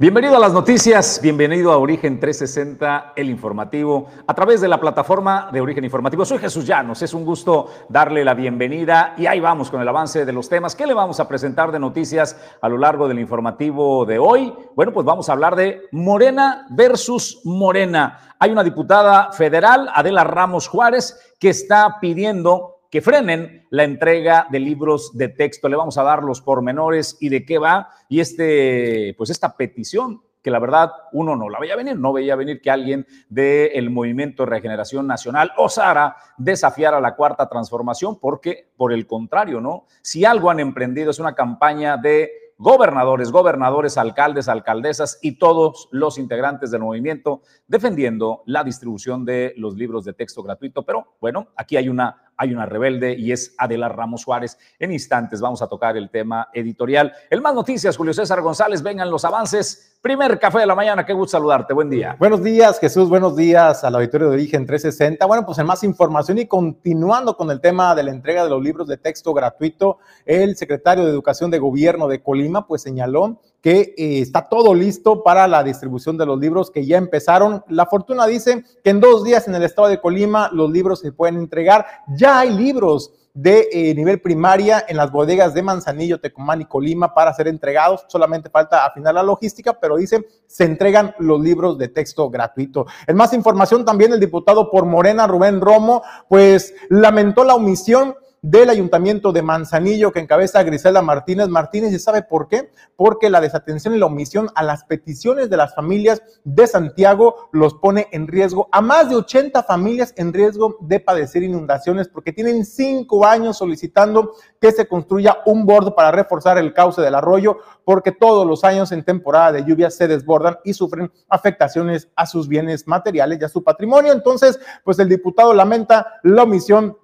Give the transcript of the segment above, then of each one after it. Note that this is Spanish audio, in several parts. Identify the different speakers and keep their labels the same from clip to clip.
Speaker 1: Bienvenido a las noticias, bienvenido a Origen 360, el informativo, a través de la plataforma de Origen Informativo. Soy Jesús Llanos, es un gusto darle la bienvenida y ahí vamos con el avance de los temas. ¿Qué le vamos a presentar de noticias a lo largo del informativo de hoy? Bueno, pues vamos a hablar de Morena versus Morena. Hay una diputada federal, Adela Ramos Juárez, que está pidiendo que frenen la entrega de libros de texto. Le vamos a dar los pormenores y de qué va. Y este, pues esta petición que la verdad uno no la veía venir, no veía venir que alguien del Movimiento de Regeneración Nacional osara desafiar a la cuarta transformación, porque por el contrario, ¿no? Si algo han emprendido es una campaña de gobernadores, gobernadores, alcaldes, alcaldesas y todos los integrantes del movimiento defendiendo la distribución de los libros de texto gratuito. Pero bueno, aquí hay una hay una rebelde y es Adela Ramos Suárez. En instantes vamos a tocar el tema editorial. El más noticias, Julio César González, vengan los avances. Primer café de la mañana, qué gusto saludarte, buen día.
Speaker 2: Buenos días, Jesús, buenos días al auditorio de Origen 360. Bueno, pues en más información y continuando con el tema de la entrega de los libros de texto gratuito, el secretario de Educación de Gobierno de Colima pues señaló que eh, está todo listo para la distribución de los libros que ya empezaron. La Fortuna dice que en dos días en el estado de Colima los libros se pueden entregar. Ya hay libros de eh, nivel primaria en las bodegas de Manzanillo, Tecomán y Colima para ser entregados. Solamente falta afinar la logística, pero dice se entregan los libros de texto gratuito. En más información también el diputado por Morena, Rubén Romo, pues lamentó la omisión del Ayuntamiento de Manzanillo que encabeza Grisela Martínez Martínez. ¿Y sabe por qué? Porque la desatención y la omisión a las peticiones de las familias de Santiago los pone en riesgo a más de 80 familias en riesgo de padecer inundaciones porque tienen cinco años solicitando que se construya un bordo para reforzar el cauce del arroyo porque todos los años en temporada de lluvia se desbordan y sufren afectaciones a sus bienes materiales y a su patrimonio. Entonces, pues el diputado lamenta la omisión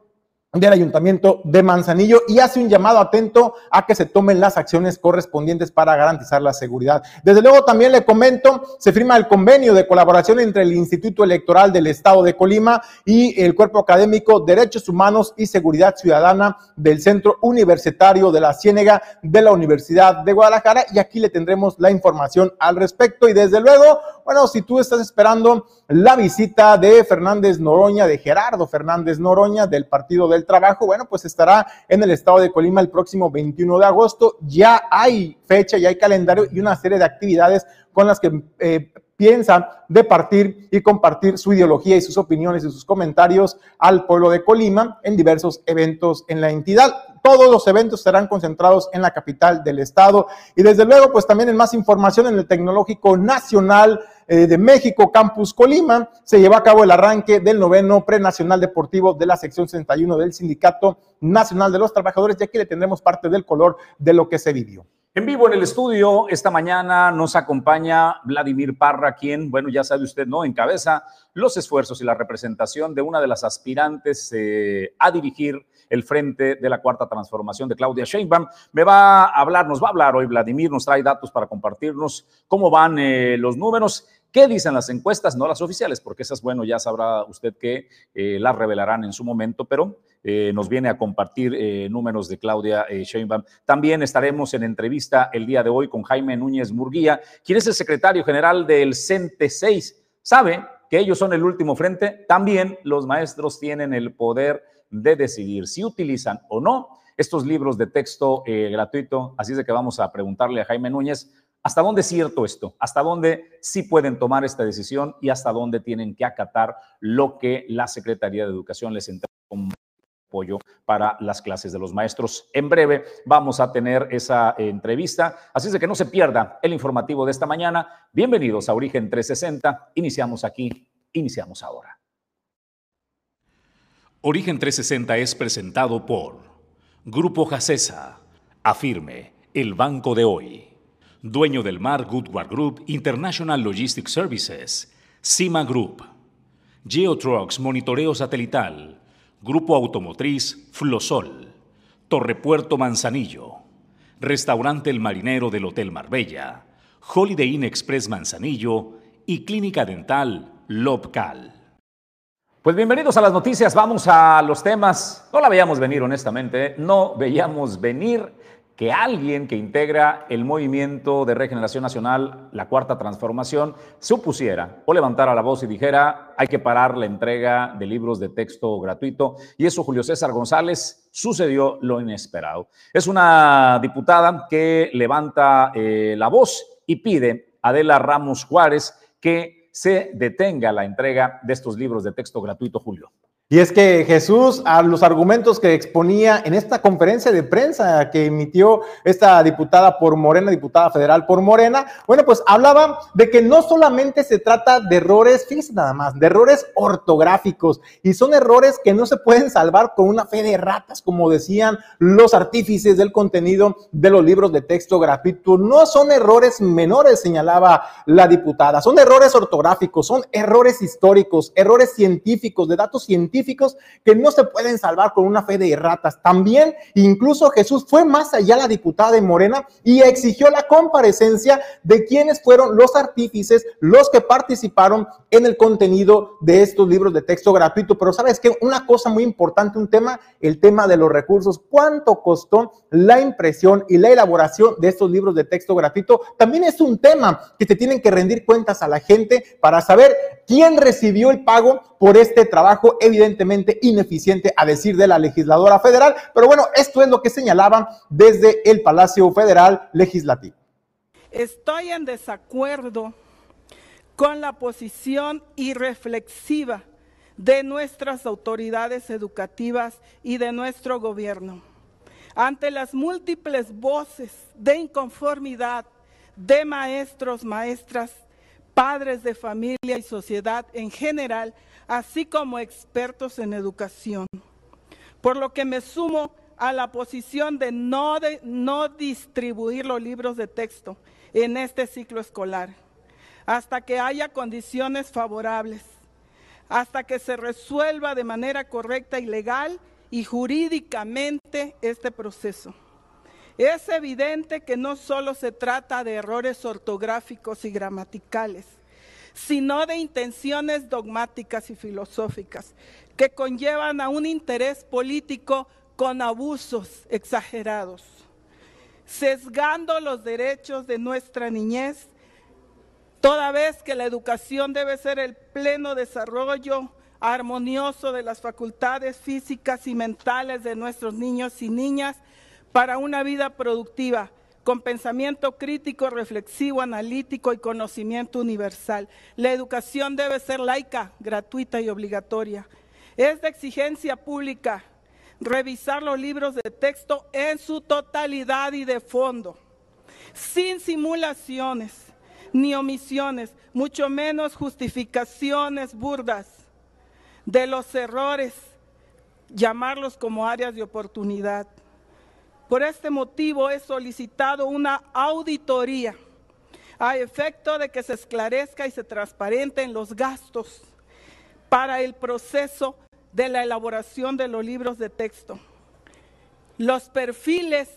Speaker 2: del Ayuntamiento de Manzanillo y hace un llamado atento a que se tomen las acciones correspondientes para garantizar la seguridad. Desde luego también le comento, se firma el convenio de colaboración entre el Instituto Electoral del Estado de Colima y el Cuerpo Académico Derechos Humanos y Seguridad Ciudadana del Centro Universitario de la Ciénega de la Universidad de Guadalajara y aquí le tendremos la información al respecto y desde luego, bueno, si tú estás esperando la visita de Fernández Noroña, de Gerardo Fernández Noroña del Partido del Trabajo, bueno, pues estará en el estado de Colima el próximo 21 de agosto. Ya hay fecha, ya hay calendario y una serie de actividades con las que eh, piensa de partir y compartir su ideología y sus opiniones y sus comentarios al pueblo de Colima en diversos eventos en la entidad. Todos los eventos serán concentrados en la capital del estado y desde luego pues también en más información en el Tecnológico Nacional de México, Campus Colima, se llevó a cabo el arranque del noveno prenacional deportivo de la sección 61 del Sindicato Nacional de los Trabajadores y aquí le tendremos parte del color de lo que se vivió.
Speaker 1: En vivo en el estudio, esta mañana nos acompaña Vladimir Parra, quien, bueno, ya sabe usted, ¿no? Encabeza los esfuerzos y la representación de una de las aspirantes eh, a dirigir el frente de la cuarta transformación de Claudia Sheinbaum. Me va a hablar, nos va a hablar hoy Vladimir, nos trae datos para compartirnos cómo van eh, los números. ¿Qué dicen las encuestas? No las oficiales, porque esas, bueno, ya sabrá usted que eh, las revelarán en su momento, pero eh, nos viene a compartir números de Claudia Sheinbaum. También estaremos en entrevista el día de hoy con Jaime Núñez Murguía, quien es el secretario general del CENTE 6. ¿Sabe que ellos son el último frente? También los maestros tienen el poder de decidir si utilizan o no estos libros de texto eh, gratuito. Así es de que vamos a preguntarle a Jaime Núñez hasta dónde es cierto esto, hasta dónde sí pueden tomar esta decisión y hasta dónde tienen que acatar lo que la Secretaría de Educación les entrega como apoyo para las clases de los maestros. En breve vamos a tener esa entrevista, así es de que no se pierda el informativo de esta mañana. Bienvenidos a Origen 360. Iniciamos aquí, iniciamos ahora. Origen 360 es presentado por Grupo Jacesa, Afirme, el banco de hoy. Dueño del mar Goodward Group International Logistics Services, CIMA Group. Geotrucks Monitoreo Satelital, Grupo Automotriz Flosol, Torrepuerto Manzanillo, Restaurante El Marinero del Hotel Marbella, Holiday Inn Express Manzanillo y Clínica Dental Lobcal. Pues bienvenidos a las noticias, vamos a los temas. No la veíamos venir, honestamente, no veíamos venir que alguien que integra el movimiento de regeneración nacional, la cuarta transformación, se opusiera o levantara la voz y dijera, hay que parar la entrega de libros de texto gratuito. Y eso, Julio César González, sucedió lo inesperado. Es una diputada que levanta eh, la voz y pide a Adela Ramos Juárez que se detenga la entrega de estos libros de texto gratuito, Julio.
Speaker 2: Y es que Jesús, a los argumentos que exponía en esta conferencia de prensa que emitió esta diputada por Morena, diputada federal por Morena, bueno, pues hablaba de que no solamente se trata de errores, fíjense nada más, de errores ortográficos, y son errores que no se pueden salvar con una fe de ratas, como decían los artífices del contenido de los libros de texto gratuito. No son errores menores, señalaba la diputada, son errores ortográficos, son errores históricos, errores científicos, de datos científicos que no se pueden salvar con una fe de ratas. También, incluso Jesús fue más allá la diputada de Morena y exigió la comparecencia de quienes fueron los artífices, los que participaron en el contenido de estos libros de texto gratuito. Pero sabes que una cosa muy importante, un tema, el tema de los recursos. ¿Cuánto costó la impresión y la elaboración de estos libros de texto gratuito? También es un tema que te tienen que rendir cuentas a la gente para saber quién recibió el pago por este trabajo evidentemente ineficiente a decir de la legisladora federal. Pero bueno, esto es lo que señalaban desde el Palacio Federal Legislativo.
Speaker 3: Estoy en desacuerdo con la posición irreflexiva de nuestras autoridades educativas y de nuestro gobierno ante las múltiples voces de inconformidad de maestros, maestras, padres de familia y sociedad en general así como expertos en educación. Por lo que me sumo a la posición de no, no distribuir los libros de texto en este ciclo escolar, hasta que haya condiciones favorables, hasta que se resuelva de manera correcta y legal y jurídicamente este proceso. Es evidente que no solo se trata de errores ortográficos y gramaticales, sino de intenciones dogmáticas y filosóficas que conllevan a un interés político con abusos exagerados, sesgando los derechos de nuestra niñez, toda vez que la educación debe ser el pleno desarrollo armonioso de las facultades físicas y mentales de nuestros niños y niñas para una vida productiva con pensamiento crítico, reflexivo, analítico y conocimiento universal. La educación debe ser laica, gratuita y obligatoria. Es de exigencia pública revisar los libros de texto en su totalidad y de fondo, sin simulaciones ni omisiones, mucho menos justificaciones burdas de los errores, llamarlos como áreas de oportunidad. Por este motivo he solicitado una auditoría a efecto de que se esclarezca y se transparenten los gastos para el proceso de la elaboración de los libros de texto. Los perfiles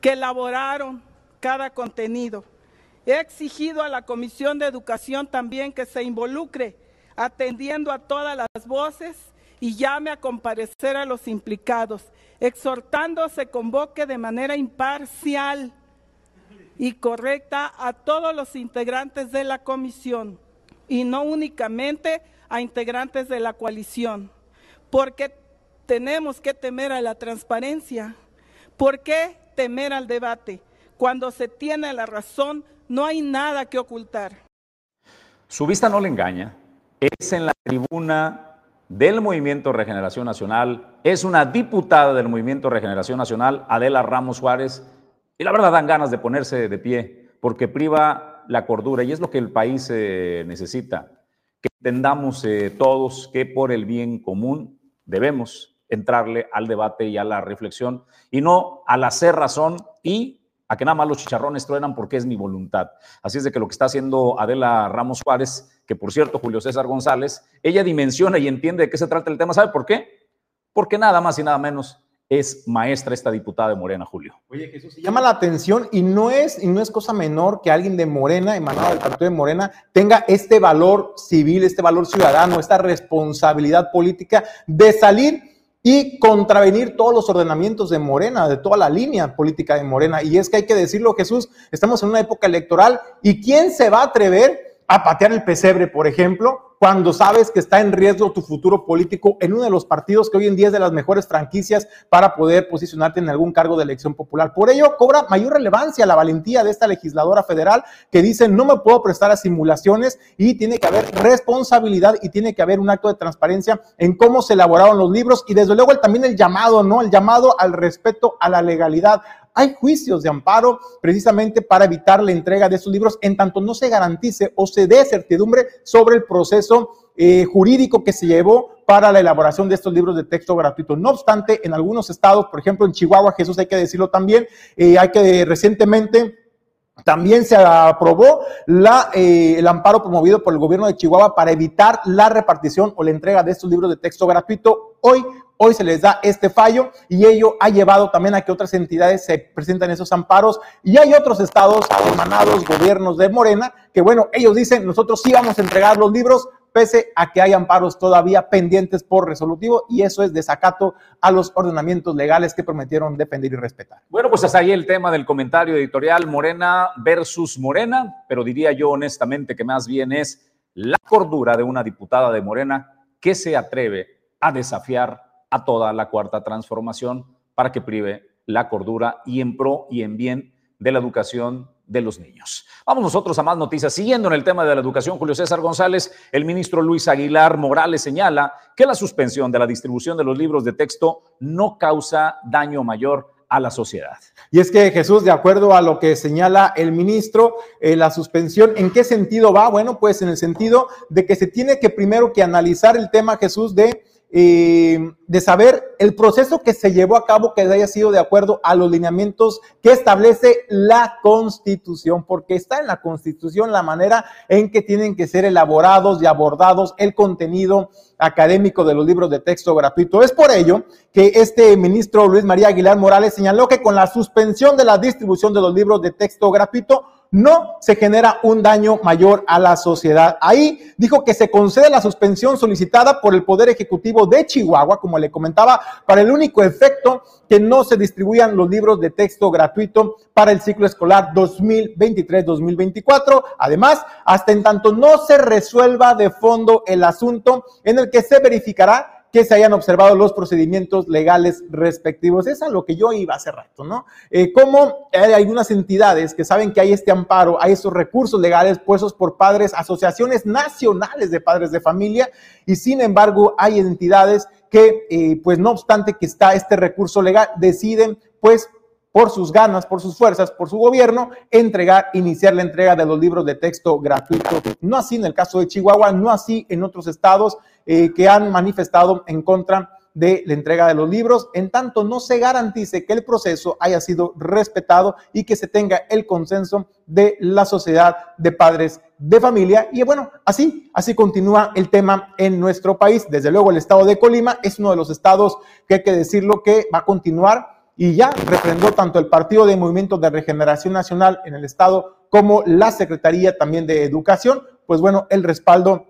Speaker 3: que elaboraron cada contenido. He exigido a la Comisión de Educación también que se involucre atendiendo a todas las voces y llame a comparecer a los implicados exhortando se convoque de manera imparcial y correcta a todos los integrantes de la comisión y no únicamente a integrantes de la coalición, porque tenemos que temer a la transparencia. ¿Por qué temer al debate? Cuando se tiene la razón, no hay nada que ocultar.
Speaker 1: Su vista no le engaña. Es en la tribuna del Movimiento Regeneración Nacional, es una diputada del Movimiento Regeneración Nacional, Adela Ramos Juárez, y la verdad dan ganas de ponerse de pie, porque priva la cordura, y es lo que el país eh, necesita, que entendamos eh, todos que por el bien común debemos entrarle al debate y a la reflexión, y no al hacer razón y a que nada más los chicharrones truenan porque es mi voluntad. Así es de que lo que está haciendo Adela Ramos Juárez, que por cierto, Julio César González, ella dimensiona y entiende de qué se trata el tema. ¿Sabe por qué? Porque nada más y nada menos es maestra esta diputada de Morena, Julio.
Speaker 2: Oye, Jesús, llama la atención y no es y no es cosa menor que alguien de Morena, emanado del partido de Morena, tenga este valor civil, este valor ciudadano, esta responsabilidad política de salir y contravenir todos los ordenamientos de Morena, de toda la línea política de Morena. Y es que hay que decirlo, Jesús, estamos en una época electoral y ¿quién se va a atrever a patear el pesebre, por ejemplo, cuando sabes que está en riesgo tu futuro político en uno de los partidos que hoy en día es de las mejores franquicias para poder posicionarte en algún cargo de elección popular. Por ello, cobra mayor relevancia la valentía de esta legisladora federal que dice no me puedo prestar a simulaciones y tiene que haber responsabilidad y tiene que haber un acto de transparencia en cómo se elaboraron los libros y desde luego también el llamado, ¿no? El llamado al respeto a la legalidad hay juicios de amparo precisamente para evitar la entrega de esos libros en tanto no se garantice o se dé certidumbre sobre el proceso eh, jurídico que se llevó para la elaboración de estos libros de texto gratuito. No obstante, en algunos estados, por ejemplo en Chihuahua, Jesús hay que decirlo también, eh, hay que recientemente también se aprobó eh, el amparo promovido por el gobierno de Chihuahua para evitar la repartición o la entrega de estos libros de texto gratuito. Hoy Hoy se les da este fallo y ello ha llevado también a que otras entidades se presenten esos amparos y hay otros estados hermanados, gobiernos de Morena, que bueno, ellos dicen, nosotros sí vamos a entregar los libros, pese a que hay amparos todavía pendientes por resolutivo y eso es desacato a los ordenamientos legales que prometieron defender y respetar.
Speaker 1: Bueno, pues hasta ahí el tema del comentario editorial Morena versus Morena, pero diría yo honestamente que más bien es la cordura de una diputada de Morena que se atreve a desafiar a toda la cuarta transformación para que prive la cordura y en pro y en bien de la educación de los niños. Vamos nosotros a más noticias. Siguiendo en el tema de la educación, Julio César González, el ministro Luis Aguilar Morales señala que la suspensión de la distribución de los libros de texto no causa daño mayor a la sociedad.
Speaker 2: Y es que Jesús, de acuerdo a lo que señala el ministro, eh, la suspensión, ¿en qué sentido va? Bueno, pues en el sentido de que se tiene que primero que analizar el tema, Jesús, de de saber el proceso que se llevó a cabo que haya sido de acuerdo a los lineamientos que establece la Constitución, porque está en la Constitución la manera en que tienen que ser elaborados y abordados el contenido académico de los libros de texto gratuito. Es por ello que este ministro Luis María Aguilar Morales señaló que con la suspensión de la distribución de los libros de texto gratuito, no se genera un daño mayor a la sociedad. Ahí dijo que se concede la suspensión solicitada por el Poder Ejecutivo de Chihuahua, como le comentaba, para el único efecto que no se distribuyan los libros de texto gratuito para el ciclo escolar 2023-2024. Además, hasta en tanto no se resuelva de fondo el asunto en el que se verificará que se hayan observado los procedimientos legales respectivos. Es a lo que yo iba hace rato, ¿no? Eh, como hay algunas entidades que saben que hay este amparo, hay esos recursos legales puestos por padres, asociaciones nacionales de padres de familia, y sin embargo hay entidades que, eh, pues no obstante que está este recurso legal, deciden, pues, por sus ganas, por sus fuerzas, por su gobierno, entregar, iniciar la entrega de los libros de texto gratuito. No así en el caso de Chihuahua, no así en otros estados eh, que han manifestado en contra de la entrega de los libros, en tanto no se garantice que el proceso haya sido respetado y que se tenga el consenso de la sociedad de padres de familia. Y bueno, así, así continúa el tema en nuestro país. Desde luego el estado de Colima es uno de los estados que hay que decirlo que va a continuar y ya refrendó tanto el Partido de Movimiento de Regeneración Nacional en el estado como la Secretaría también de Educación, pues bueno, el respaldo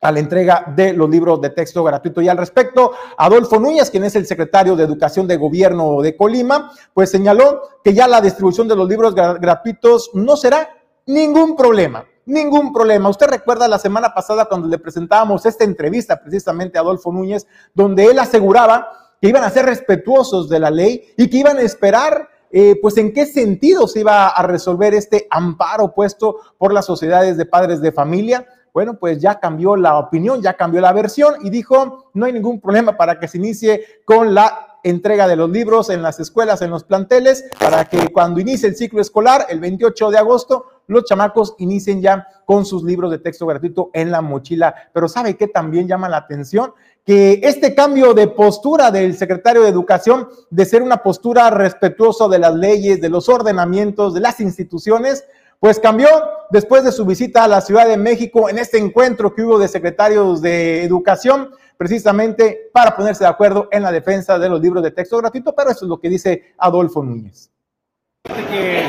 Speaker 2: a la entrega de los libros de texto gratuito. Y al respecto, Adolfo Núñez, quien es el secretario de Educación de Gobierno de Colima, pues señaló que ya la distribución de los libros gratuitos no será ningún problema. Ningún problema. Usted recuerda la semana pasada cuando le presentábamos esta entrevista precisamente a Adolfo Núñez, donde él aseguraba que iban a ser respetuosos de la ley y que iban a esperar eh, pues en qué sentido se iba a resolver este amparo puesto por las sociedades de padres de familia. Bueno, pues ya cambió la opinión, ya cambió la versión y dijo, no hay ningún problema para que se inicie con la entrega de los libros en las escuelas, en los planteles, para que cuando inicie el ciclo escolar, el 28 de agosto, los chamacos inicien ya con sus libros de texto gratuito en la mochila. Pero ¿sabe qué también llama la atención? Que este cambio de postura del secretario de Educación, de ser una postura respetuosa de las leyes, de los ordenamientos, de las instituciones, pues cambió después de su visita a la Ciudad de México en este encuentro que hubo de secretarios de educación, precisamente para ponerse de acuerdo en la defensa de los libros de texto gratuito, pero eso es lo que dice Adolfo Núñez.
Speaker 4: Que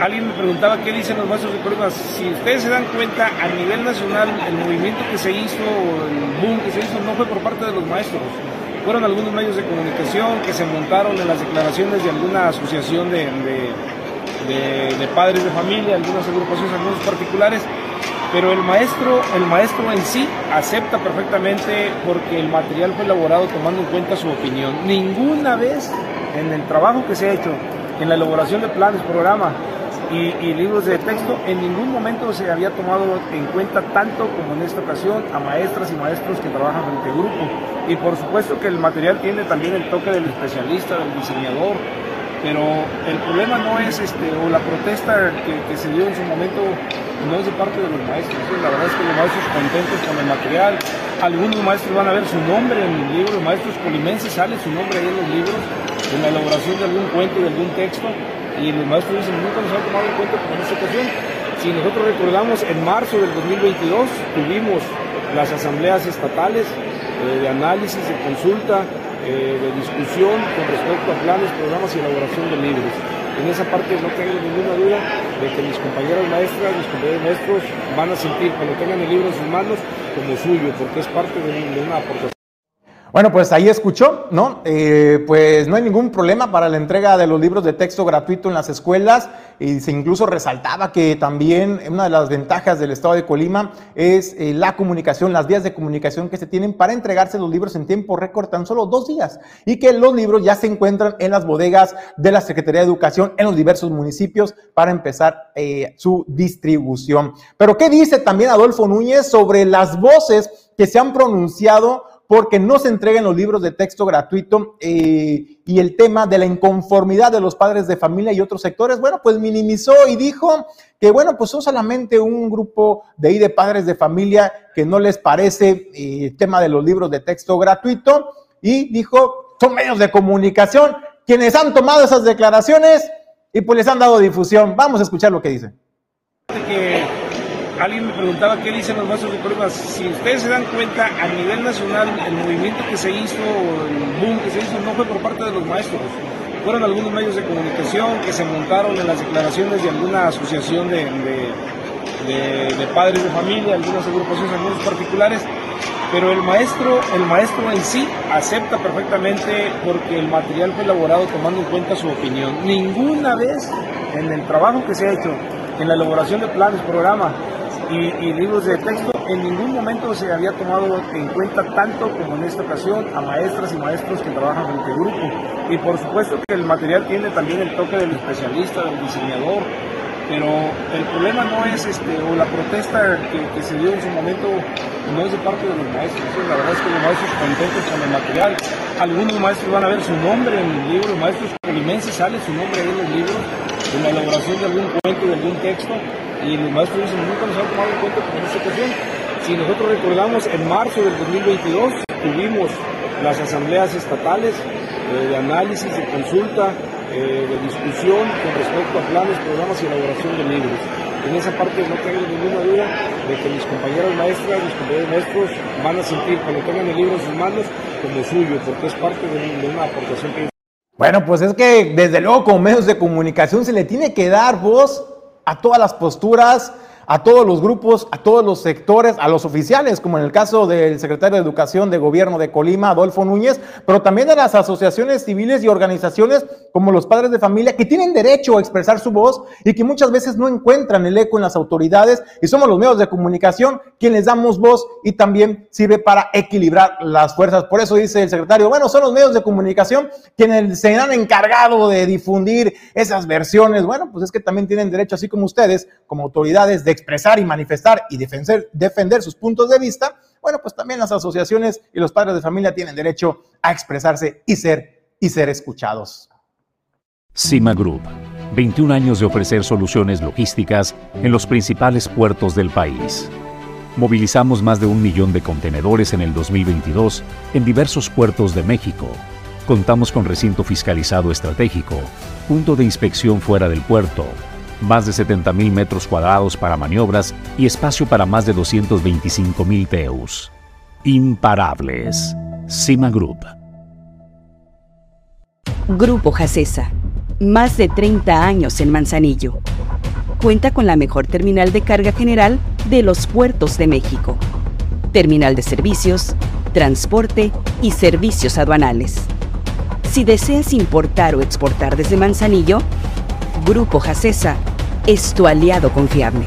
Speaker 4: alguien me preguntaba qué dicen los maestros de pruebas. Si ustedes se dan cuenta, a nivel nacional, el movimiento que se hizo, el boom que se hizo, no fue por parte de los maestros fueron algunos medios de comunicación que se montaron en las declaraciones de alguna asociación de, padres de familia, algunas agrupaciones, algunos particulares, pero el maestro, el maestro en sí acepta perfectamente porque el material fue elaborado tomando en cuenta su opinión. Ninguna vez en el trabajo que se ha hecho, en la elaboración de planes, programa y, libros de texto, en ningún momento se había tomado en cuenta tanto como en esta ocasión a maestras y maestros que trabajan frente grupo. Y por supuesto que el material tiene también el toque del especialista, del diseñador, pero el problema no es este o la protesta que, se dio en su momento no es de parte de los maestros la verdad es que los maestros contentos con el material algunos maestros van a ver su nombre en el libro maestros colimenses sale su nombre ahí en los libros en la elaboración de algún cuento de algún texto y los maestros dicen nunca nos han tomado en cuenta en esta ocasión si nosotros recordamos en marzo del 2022 tuvimos las asambleas estatales eh, de análisis de consulta eh, de discusión con respecto a planes, programas y elaboración de libros. En esa parte no tengo ninguna duda de que mis compañeros maestras, mis compañeros maestros van a sentir cuando tengan el libro en sus manos como suyo, porque es parte de una aportación.
Speaker 2: Bueno, pues ahí escuchó, ¿no? Eh, pues no hay ningún problema para la entrega de los libros de texto gratuito en las escuelas y se incluso resaltaba que también una de las ventajas del estado de Colima es eh, la comunicación, las vías de comunicación que se tienen para entregarse los libros en tiempo récord tan solo dos días y que los libros ya se encuentran en las bodegas de la Secretaría de Educación en los diversos municipios para empezar eh, su distribución. Pero ¿qué dice también Adolfo Núñez sobre las voces que se han pronunciado porque no se entreguen los libros de texto gratuito eh, y el tema de la inconformidad de los padres de familia y otros sectores, bueno, pues minimizó y dijo que, bueno, pues son solamente un grupo de ahí de padres de familia que no les parece eh, el tema de los libros de texto gratuito y dijo, son medios de comunicación quienes han tomado esas declaraciones y pues les han dado difusión. Vamos a escuchar lo que dice
Speaker 4: alguien me preguntaba qué dicen los maestros de pruebas. Si ustedes se dan cuenta, a nivel nacional, el movimiento que se hizo, el boom que se hizo, no fue por parte de los maestros. Fueron algunos medios de comunicación que se montaron en las declaraciones de alguna asociación de, de, padres de familia, algunas agrupaciones, algunos particulares. Pero el maestro, el maestro en sí acepta perfectamente porque el material fue elaborado tomando en cuenta su opinión. Ninguna vez en el trabajo que se ha hecho, en la elaboración de planes, programas, y, libros de texto, en ningún momento se había tomado en cuenta tanto como en esta ocasión a maestras y maestros que trabajan frente grupo. Y por supuesto que el material tiene también el toque del especialista, del diseñador, pero el problema no es este o la protesta que, se dio en su momento no es de parte de los maestros, la verdad es que los maestros contentos con el material, algunos maestros van a ver su nombre en el libro, maestros colimenses sale su nombre en los libros, en la elaboración de algún cuento, de algún texto, y los maestros dicen, nunca nos han tomado en cuenta en esta ocasión. Si nosotros recordamos, en marzo del 2022 tuvimos las asambleas estatales eh, de análisis, de consulta, eh, de discusión con respecto a planes, programas y elaboración de libros. En esa parte no tengo ninguna duda de que mis compañeros maestras, mis compañeros maestros van a sentir cuando tengan el libro en sus manos como suyo, porque es parte de una aportación que...
Speaker 2: Bueno, pues es que desde luego como medios de comunicación se le tiene que dar voz a todas las posturas, a todos los grupos, a todos los sectores, a los oficiales, como en el caso del secretario de Educación de Gobierno de Colima, Adolfo Núñez, pero también a las asociaciones civiles y organizaciones como los padres de familia que tienen derecho a expresar su voz y que muchas veces no encuentran el eco en las autoridades y somos los medios de comunicación quienes damos voz y también sirve para equilibrar las fuerzas. Por eso dice el secretario, bueno, son los medios de comunicación quienes se han encargado de difundir esas versiones. Bueno, pues es que también tienen derecho, así como ustedes, como autoridades, de expresar y manifestar y defender, defender sus puntos de vista, bueno, pues también las asociaciones y los padres de familia tienen derecho a expresarse y ser, y ser escuchados.
Speaker 5: Cima Group, 21 años de ofrecer soluciones logísticas en los principales puertos del país. Movilizamos más de un millón de contenedores en el 2022 en diversos puertos de México. Contamos con recinto fiscalizado estratégico, punto de inspección fuera del puerto, más de 70.000 metros cuadrados para maniobras y espacio para más de 225.000 TEUs. Imparables. Cima Group.
Speaker 6: Grupo Jacesa. Más de 30 años en Manzanillo. Cuenta con la mejor terminal de carga general de los puertos de México. Terminal de servicios, transporte y servicios aduanales. Si deseas importar o exportar desde Manzanillo, Grupo Jacesa es tu aliado confiable.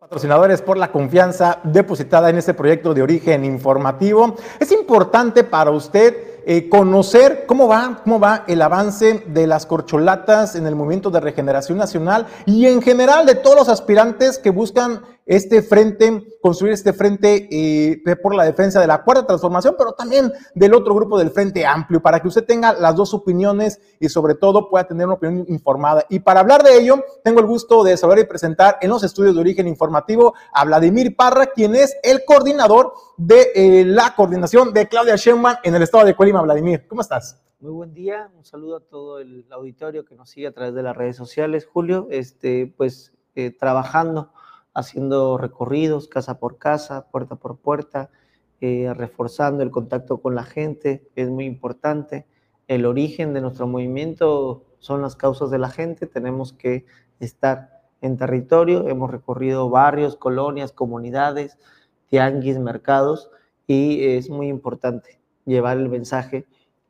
Speaker 2: Patrocinadores por la confianza depositada en este proyecto de origen informativo. Es importante para usted eh, conocer cómo va, cómo va el avance de las corcholatas en el movimiento de regeneración nacional y en general de todos los aspirantes que buscan este frente, construir este frente eh, por la defensa de la cuarta transformación, pero también del otro grupo del Frente Amplio, para que usted tenga las dos opiniones y sobre todo pueda tener una opinión informada. Y para hablar de ello, tengo el gusto de saber y presentar en los estudios de origen informativo a Vladimir Parra, quien es el coordinador de eh, la coordinación de Claudia Sheinbaum en el estado de Colima. Vladimir, ¿cómo estás?
Speaker 7: Muy buen día, un saludo a todo el auditorio que nos sigue a través de las redes sociales. Julio, este, pues eh, trabajando haciendo recorridos casa por casa, puerta por puerta, eh, reforzando el contacto con la gente, es muy importante. El origen de nuestro movimiento son las causas de la gente, tenemos que estar en territorio, hemos recorrido barrios, colonias, comunidades, tianguis, mercados, y es muy importante llevar el mensaje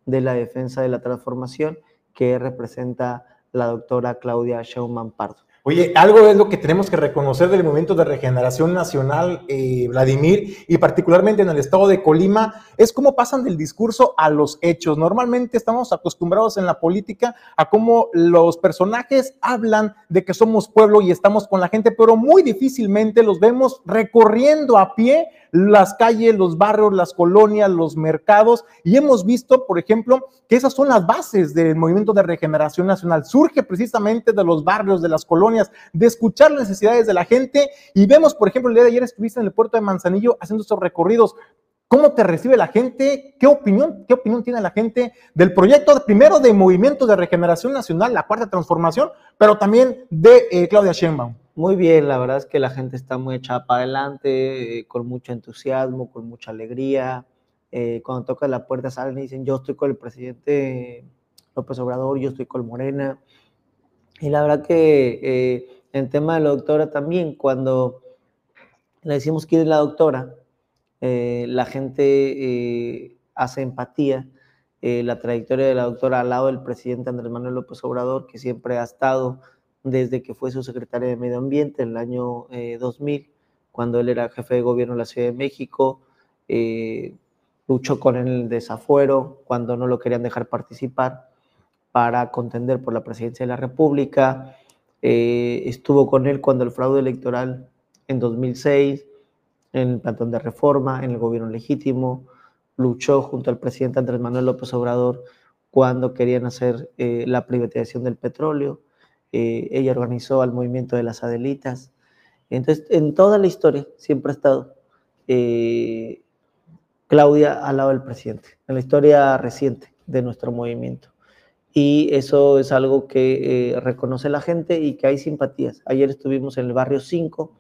Speaker 7: de la defensa de la transformación que representa la doctora Claudia Schaumann Pardo.
Speaker 2: Oye, algo es lo que tenemos que reconocer del movimiento de regeneración nacional, eh, Vladimir, y particularmente en el estado de Colima, es cómo pasan del discurso a los hechos. Normalmente estamos acostumbrados en la política a cómo los personajes hablan de que somos pueblo y estamos con la gente, pero muy difícilmente los vemos recorriendo a pie las calles, los barrios, las colonias, los mercados, y hemos visto, por ejemplo, que esas son las bases del movimiento de regeneración nacional. Surge precisamente de los barrios, de las colonias, de escuchar las necesidades de la gente, y vemos, por ejemplo, el día de ayer estuviste en el puerto de Manzanillo haciendo esos recorridos. ¿Cómo te recibe la gente? ¿Qué opinión, qué opinión tiene la gente del proyecto, primero de Movimiento de Regeneración Nacional, la cuarta transformación, pero también de eh, Claudia Sheinbaum?
Speaker 7: Muy bien, la verdad es que la gente está muy echada para adelante, eh, con mucho entusiasmo, con mucha alegría. Eh, cuando toca la puerta salen y dicen, yo estoy con el presidente López Obrador, yo estoy con Morena. Y la verdad que eh, en tema de la doctora también, cuando le decimos quién es la doctora, la gente hace empatía. la trayectoria de la doctora al lado del presidente Andrés Manuel López Obrador, que siempre ha estado desde que fue su secretario de Medio Ambiente en el año 2000, eh, cuando él era jefe de gobierno de la Ciudad de México. Eh, luchó con el desafuero cuando no lo querían dejar participar para contender por la presidencia de la República. Eh, estuvo con él cuando el fraude electoral en 2006, en el plantón de reforma, en el gobierno legítimo. Luchó junto al presidente Andrés Manuel López Obrador cuando querían hacer la privatización del petróleo. Eh, ella organizó al movimiento de las Adelitas. Entonces, en toda la historia siempre ha estado eh, Claudia al lado del presidente, en la historia reciente de nuestro movimiento. Y eso es algo que eh, reconoce la gente y que hay simpatías. Ayer estuvimos en el barrio 5,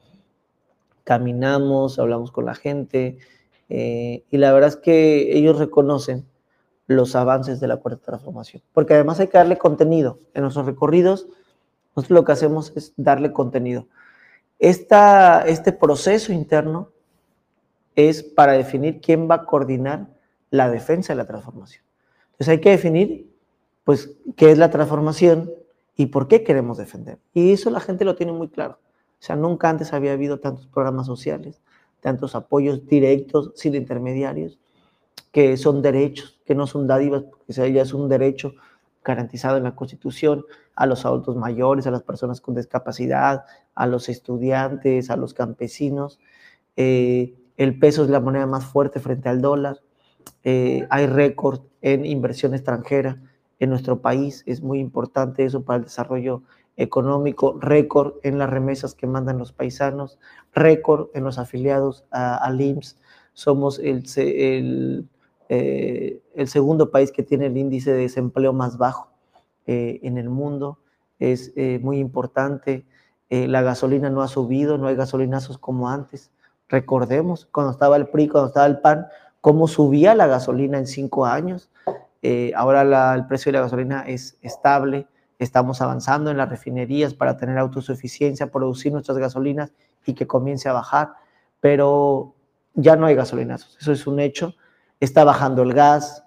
Speaker 7: caminamos, hablamos con la gente, y la verdad es que ellos reconocen los avances de la cuarta transformación, porque además hay que darle contenido en nuestros recorridos nosotros lo que hacemos es darle contenido. Esta, este proceso interno es para definir quién va a coordinar la defensa de la transformación. Entonces hay que definir, pues, qué es la transformación y por qué queremos defender. Y eso la gente lo tiene muy claro. O sea, nunca antes había habido tantos programas sociales, tantos apoyos directos, sin intermediarios, que son derechos, que no son dádivas, porque ya es un derecho garantizado en la Constitución a los adultos mayores, a las personas con discapacidad, a los estudiantes, a los campesinos. Eh, el peso es la moneda más fuerte frente al dólar. Eh, hay récord en inversión extranjera en nuestro país. Es muy importante eso para el desarrollo económico, récord en las remesas que mandan los paisanos, récord en los afiliados al IMSS. Somos el, eh, el, segundo país que tiene el índice de desempleo más bajo eh, en el mundo. Es eh, muy importante. la gasolina no ha subido, no hay gasolinazos como antes. Recordemos, cuando estaba el PRI, cuando estaba el PAN, cómo subía la gasolina en cinco años. Ahora el precio de la gasolina es estable Estamos avanzando en las refinerías para tener autosuficiencia, producir nuestras gasolinas y que comience a bajar, pero ya no hay gasolinazos, eso es un hecho. Está bajando el gas,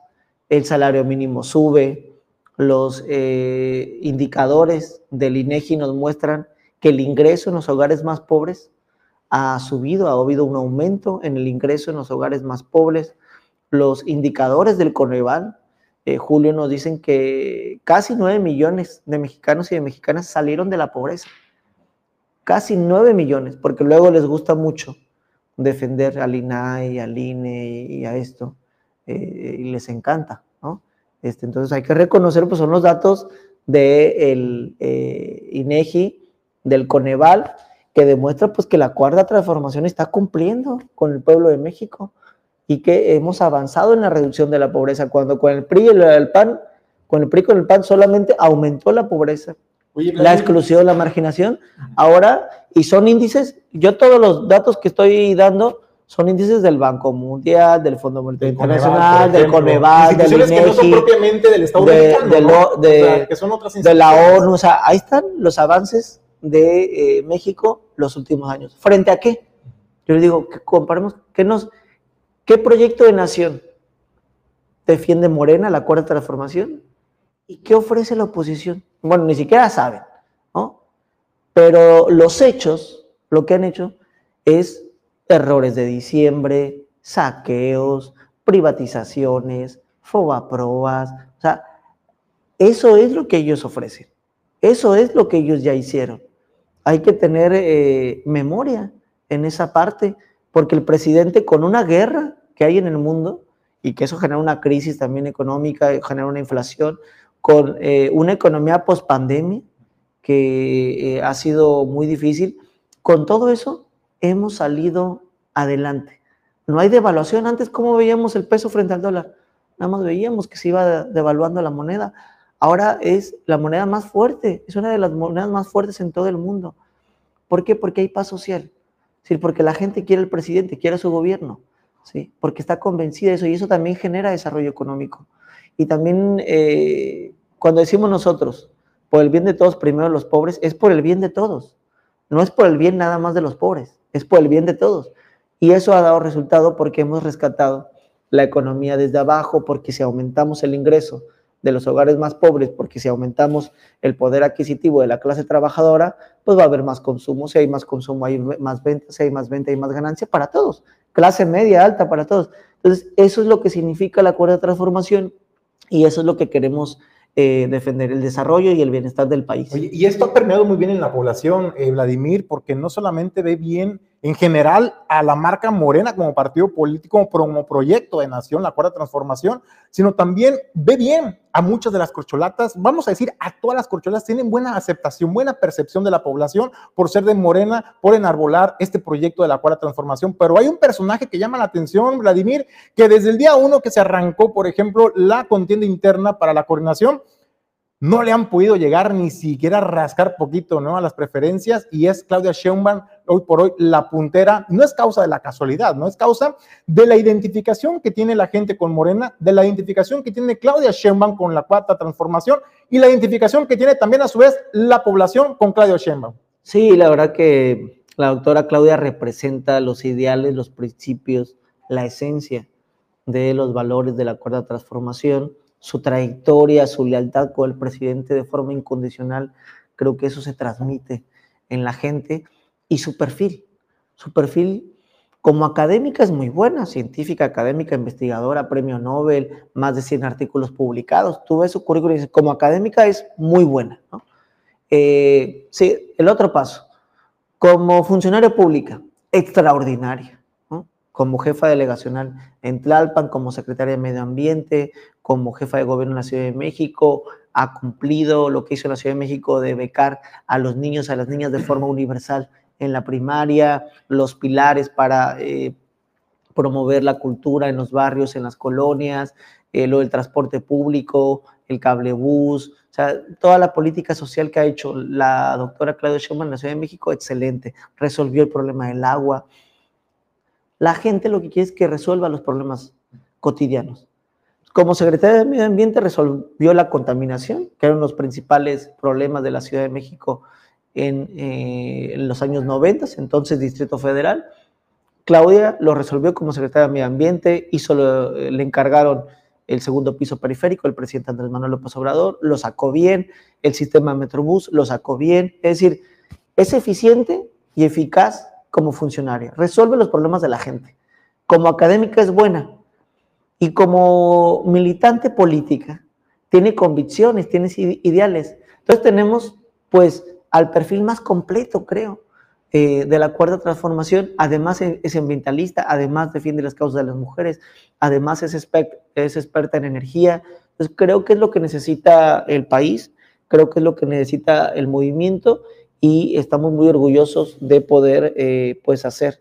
Speaker 7: el salario mínimo sube, los eh, indicadores del INEGI nos muestran que el ingreso en los hogares más pobres ha subido, ha habido un aumento en el ingreso en los hogares más pobres. Los indicadores del Coneval eh, Julio, nos dicen que casi 9 millones de mexicanos y de mexicanas salieron de la pobreza. Casi 9 millones, porque luego les gusta mucho defender al INAI, al INE y a esto, eh, y les encanta, ¿no? Este, entonces hay que reconocer, pues son los datos del de eh, INEGI, del Coneval, que demuestra pues que la cuarta transformación está cumpliendo con el pueblo de México y que hemos avanzado en la reducción de la pobreza, cuando con el PRI y el PAN, con el PRI con el PAN solamente aumentó la pobreza, la exclusión, la marginación, ahora, y son índices, yo todos los datos que estoy dando son índices del Banco Mundial, del Fondo Monetario Internacional, del Coneval, del INEGI, del Estado de, de, la ONU, o sea, ahí están los avances de eh, México los últimos años. ¿Frente a qué? Yo le digo, que comparemos, ¿qué nos, ¿Qué proyecto de nación defiende Morena, la cuarta transformación? ¿Y qué ofrece la oposición? Bueno, ni siquiera saben, ¿no? Pero los hechos, lo que han hecho es errores de diciembre, saqueos, privatizaciones, fobaproas, o sea, eso es lo que ellos ofrecen, eso es lo que ellos ya hicieron. Hay que tener eh, memoria en esa parte porque el presidente con una guerra que hay en el mundo y que eso genera una crisis también económica, genera una inflación, con eh, una economía post pandemia que eh, ha sido muy difícil, con todo eso hemos salido adelante. No hay devaluación. Antes, ¿cómo veíamos el peso frente al dólar? Nada más veíamos que se iba devaluando la moneda. Ahora es la moneda más fuerte, es una de las monedas más fuertes en todo el mundo. ¿Por qué? Porque hay paz social. Sí, porque la gente quiere al presidente, quiere a su gobierno, ¿sí? porque está convencida de eso y eso también genera desarrollo económico. Y también eh, cuando decimos nosotros, por el bien de todos, primero los pobres, es por el bien de todos. No es por el bien nada más de los pobres, es por el bien de todos. Y eso ha dado resultado porque hemos rescatado la economía desde abajo, porque si aumentamos el ingreso de los hogares más pobres, porque si aumentamos el poder adquisitivo de la clase trabajadora, pues va a haber más consumo, si hay más consumo hay más ventas, si hay más venta hay más ganancia para todos, clase media, alta para todos. Entonces, eso es lo que significa la cuarta transformación y eso es lo que queremos eh, defender el desarrollo y el bienestar del país.
Speaker 2: y esto ha permeado muy bien en la población, eh, Vladimir, porque no solamente ve bien en general a la marca Morena como partido político, como proyecto de nación, la cuarta transformación, sino también ve bien a muchas de las corcholatas, vamos a decir, a todas las corcholatas tienen buena aceptación, buena percepción de la población por ser de Morena, por enarbolar este proyecto de la cuarta transformación. Pero hay un personaje que llama la atención, Vladimir, que desde el día uno que se arrancó, por ejemplo, la contienda interna para la coordinación, no le han podido llegar ni siquiera a rascar poquito ¿no? a las preferencias y es Claudia Sheinbaum hoy por hoy la puntera, no es causa de la casualidad, no es causa de la identificación que tiene la gente con Morena, de la identificación que tiene Claudia Sheinbaum con la cuarta transformación y la identificación que tiene también a su vez la población con Claudia Sheinbaum.
Speaker 7: Sí, la verdad que la doctora Claudia representa los ideales, los principios, la esencia de los valores de la cuarta transformación su trayectoria, su lealtad con el presidente de forma incondicional, creo que eso se transmite en la gente y su perfil, su perfil Como académica es muy buena, científica, académica, investigadora, premio Nobel, más de 100 artículos publicados. Tú ves su currículum y dices, como académica es muy buena. ¿no? Eh, sí, el otro paso. Como funcionaria pública, extraordinaria. Como jefa delegacional en Tlalpan, como secretaria de Medio Ambiente, como jefa de gobierno en la Ciudad de México, ha cumplido lo que hizo la Ciudad de México de becar a los niños, a las niñas de forma universal en la primaria, los pilares para eh, promover la cultura en los barrios, en las colonias, eh, lo del transporte público, el cablebús, o sea, toda la política social que ha hecho la doctora Claudia Sheinbaum en la Ciudad de México, excelente. Resolvió el problema del agua. La gente lo que quiere es que resuelva los problemas cotidianos. Como secretaria de Medio Ambiente resolvió la contaminación, que eran los principales problemas de la Ciudad de México en, eh, los años 90, entonces Distrito Federal. Claudia lo resolvió como secretaria de Medio Ambiente, hizo lo, le encargaron el segundo piso periférico, el presidente Andrés Manuel López Obrador, lo sacó bien, el sistema Metrobús lo sacó bien, es decir, es eficiente y eficaz como funcionaria, resuelve los problemas de la gente. Como académica es buena y como militante política tiene convicciones, tiene ideales. Entonces tenemos pues al perfil más completo, creo, eh, de la cuarta transformación. Además es ambientalista, además defiende las causas de las mujeres, además es, es experta en energía. Entonces creo que es lo que necesita el país, creo que es lo que necesita el movimiento y estamos muy orgullosos de poder eh, pues hacer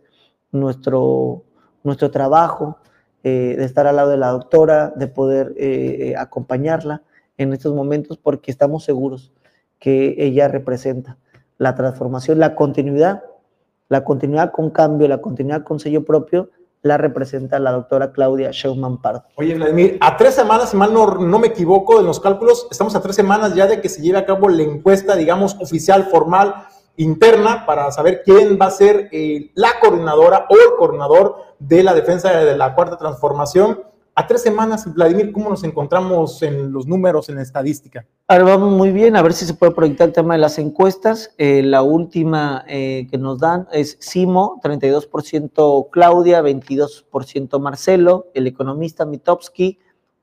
Speaker 7: nuestro, nuestro trabajo, eh, de estar al lado de la doctora, de poder eh, acompañarla en estos momentos porque estamos seguros que ella representa la transformación, la continuidad, la continuidad con cambio, la continuidad con sello propio, la representa la doctora Claudia Scheumann Pardo.
Speaker 2: Oye, Vladimir, a tres semanas, si mal no, no, me equivoco en los cálculos, estamos a tres semanas ya de que se lleve a cabo la encuesta, digamos, oficial, formal, interna, para saber quién va a ser eh, la coordinadora o el coordinador de la defensa de la cuarta transformación. A tres semanas, Vladimir, ¿cómo nos encontramos en los números, en la estadística?
Speaker 7: Ahora vamos muy bien, a ver si se puede proyectar el tema de las encuestas. Eh, la última eh, que nos dan es Simo, 32% Claudia, 22% Marcelo, el economista Mitowski,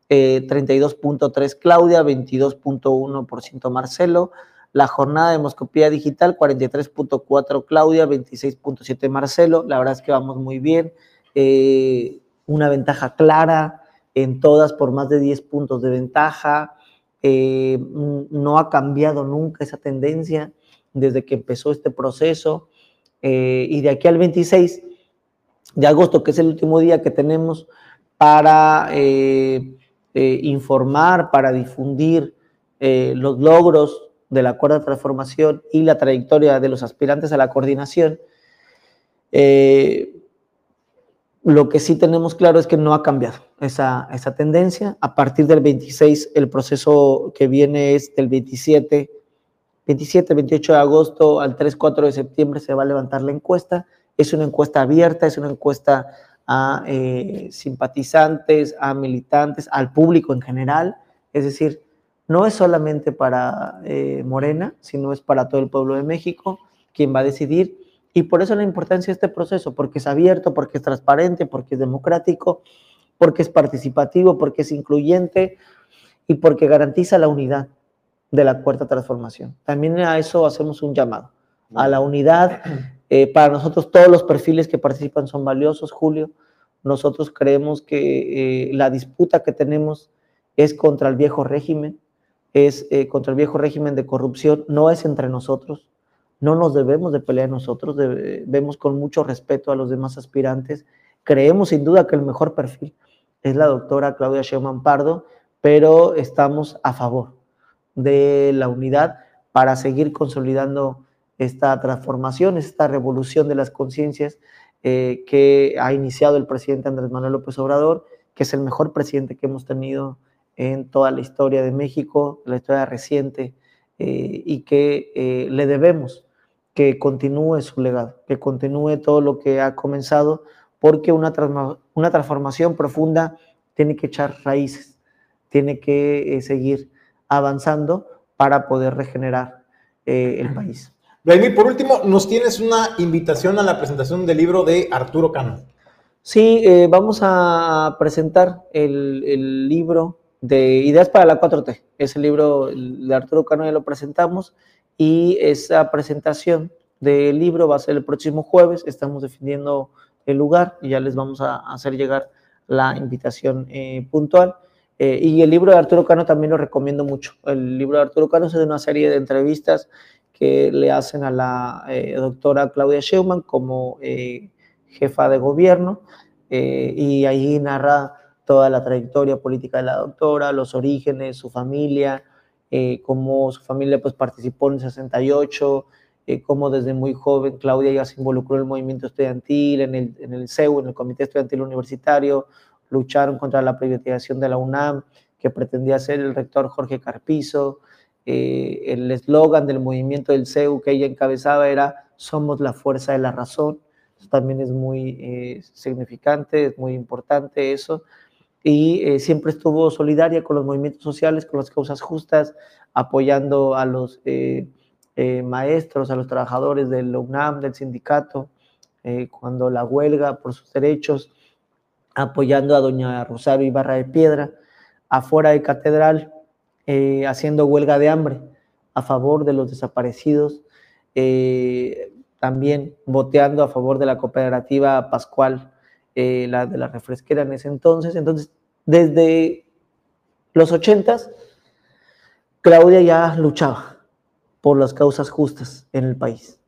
Speaker 7: eh, 32.3 Claudia, 22.1% Marcelo. La jornada de Moscopía Digital, 43.4 Claudia, 26.7 Marcelo. La verdad es que vamos muy bien. Una ventaja clara en todas por más de 10 puntos de ventaja. Eh, no ha cambiado nunca esa tendencia desde que empezó este proceso. Eh, y de aquí al 26 de agosto, que es el último día que tenemos para eh, informar, para difundir los logros de la cuarta transformación y la trayectoria de los aspirantes a la coordinación, eh, lo que sí tenemos claro es que no ha cambiado esa, esa tendencia. A partir del 26, el proceso que viene es del 27, 27, 28 de agosto al 3, 4 de septiembre se va a levantar la encuesta. Es una encuesta abierta, es una encuesta a eh, simpatizantes, a militantes, al público en general. Es decir, no es solamente para eh, Morena, sino es para todo el pueblo de México quien va a decidir y por eso la importancia de este proceso, porque es abierto, porque es transparente, porque es democrático, porque es participativo, porque es incluyente y porque garantiza la unidad de la cuarta transformación. También a eso hacemos un llamado, a la unidad. Eh, para nosotros todos los perfiles que participan son valiosos, Julio. Nosotros creemos que eh, la disputa que tenemos es contra el viejo régimen, es eh, contra el viejo régimen de corrupción, no es entre nosotros, no nos debemos de pelear nosotros, vemos con mucho respeto a los demás aspirantes. Creemos sin duda que el mejor perfil es la doctora Claudia Sheinbaum Pardo, pero estamos a favor de la unidad para seguir consolidando esta transformación, esta revolución de las conciencias eh, que ha iniciado el presidente Andrés Manuel López Obrador, que es el mejor presidente que hemos tenido en toda la historia de México, la historia reciente, eh, y que eh, le debemos que continúe su legado, que continúe todo lo que ha comenzado, porque una, una transformación profunda tiene que echar raíces, tiene que eh, seguir avanzando para poder regenerar eh, el país.
Speaker 2: Vladimir, por último, nos tienes una invitación a la presentación del libro de Arturo Cano.
Speaker 7: Sí, eh, vamos a presentar el, el, libro de Ideas para la 4T. Ese libro de Arturo Cano ya lo presentamos y esa presentación del libro va a ser el próximo jueves. Estamos definiendo el lugar y ya les vamos a hacer llegar la invitación eh, puntual. Eh, y el libro de Arturo Cano también lo recomiendo mucho. El libro de Arturo Cano es de una serie de entrevistas que le hacen a la eh, doctora Claudia Scheumann como jefa de gobierno y ahí narra toda la trayectoria política de la doctora, los orígenes, su familia, cómo su familia pues, participó en el 68, cómo desde muy joven Claudia ya se involucró en el movimiento estudiantil, en el, en el CEU, en el Comité Estudiantil Universitario, lucharon contra la privatización de la UNAM, que pretendía ser el rector Jorge Carpizo. Eh, el eslogan del movimiento del CEU que ella encabezaba era Somos la fuerza de la razón. Eso también es muy eh, significante, es muy importante eso. Y eh, siempre estuvo solidaria con los movimientos sociales, con las causas justas, apoyando a los maestros, a los trabajadores del UNAM, del sindicato, cuando la huelga por sus derechos apoyando a doña Rosario Ibarra de Piedra, afuera de Catedral, eh, haciendo huelga de hambre a favor de los desaparecidos, eh, también voteando a favor de la cooperativa Pascual, eh, la de la refresquera en ese entonces. Entonces, desde los ochentas, Claudia ya luchaba por las causas justas en el país.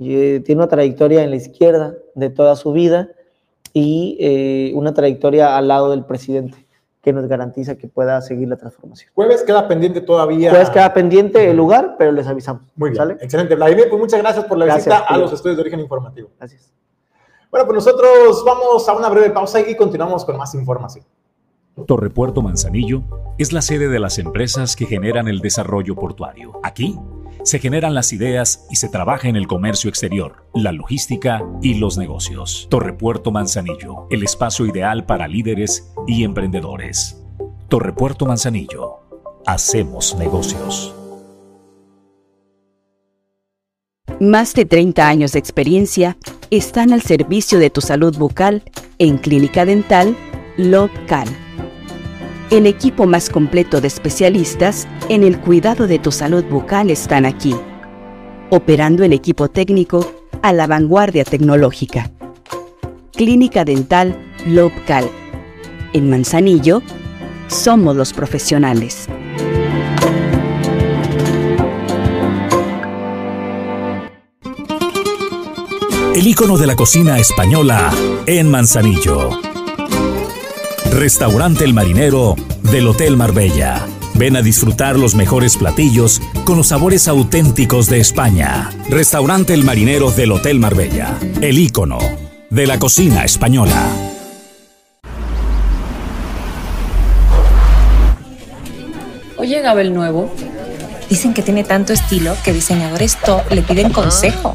Speaker 7: Y, tiene una trayectoria en la izquierda de toda su vida y eh, una trayectoria al lado del presidente que nos garantiza que pueda seguir la transformación.
Speaker 2: Jueves queda pendiente todavía.
Speaker 7: Jueves queda pendiente el lugar, pero les avisamos.
Speaker 2: Muy bien. Excelente. Vladimir, pues muchas gracias por la visita a los estudios de origen informativo.
Speaker 7: Gracias.
Speaker 2: Bueno, pues nosotros vamos a una breve pausa y continuamos con más información.
Speaker 5: Torrepuerto Manzanillo es la sede de las empresas que generan el desarrollo portuario. Aquí se generan las ideas y se trabaja en el comercio exterior, la logística y los negocios. Torrepuerto Manzanillo, el espacio ideal para líderes y emprendedores. Torrepuerto Manzanillo, hacemos negocios.
Speaker 6: Más de 30 años de experiencia están al servicio de tu salud bucal en Clínica Dental Local el equipo más completo de especialistas en el cuidado de tu salud bucal están aquí, operando el equipo técnico a la vanguardia tecnológica. Clínica Dental Lobcal. En Manzanillo, somos los profesionales.
Speaker 5: El icono de la cocina española en Manzanillo Restaurante El Marinero del Hotel Marbella. Ven a disfrutar los mejores platillos con los sabores auténticos de España. Restaurante El Marinero del Hotel Marbella. El ícono de la cocina española.
Speaker 8: Oye, Gabel Nuevo. Dicen que tiene tanto estilo que diseñadores top le piden consejo.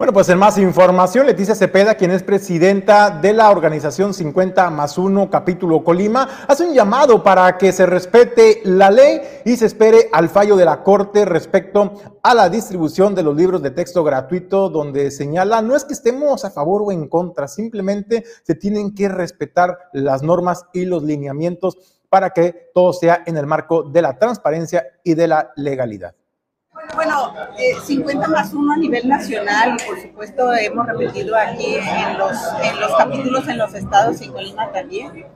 Speaker 2: Bueno, pues en más información, Leticia Cepeda, quien es presidenta de la organización 50 más 1 capítulo Colima, hace un llamado para que se respete la ley y se espere al fallo de la Corte respecto a la distribución de los libros de texto gratuito, donde señala, no es que estemos a favor o en contra, simplemente se tienen que respetar las normas y los lineamientos para que todo sea en el marco de la transparencia y de la legalidad.
Speaker 9: Bueno, 50 eh, más 1 a nivel nacional y por supuesto hemos repetido aquí en los, en los capítulos en los estados y Colima también.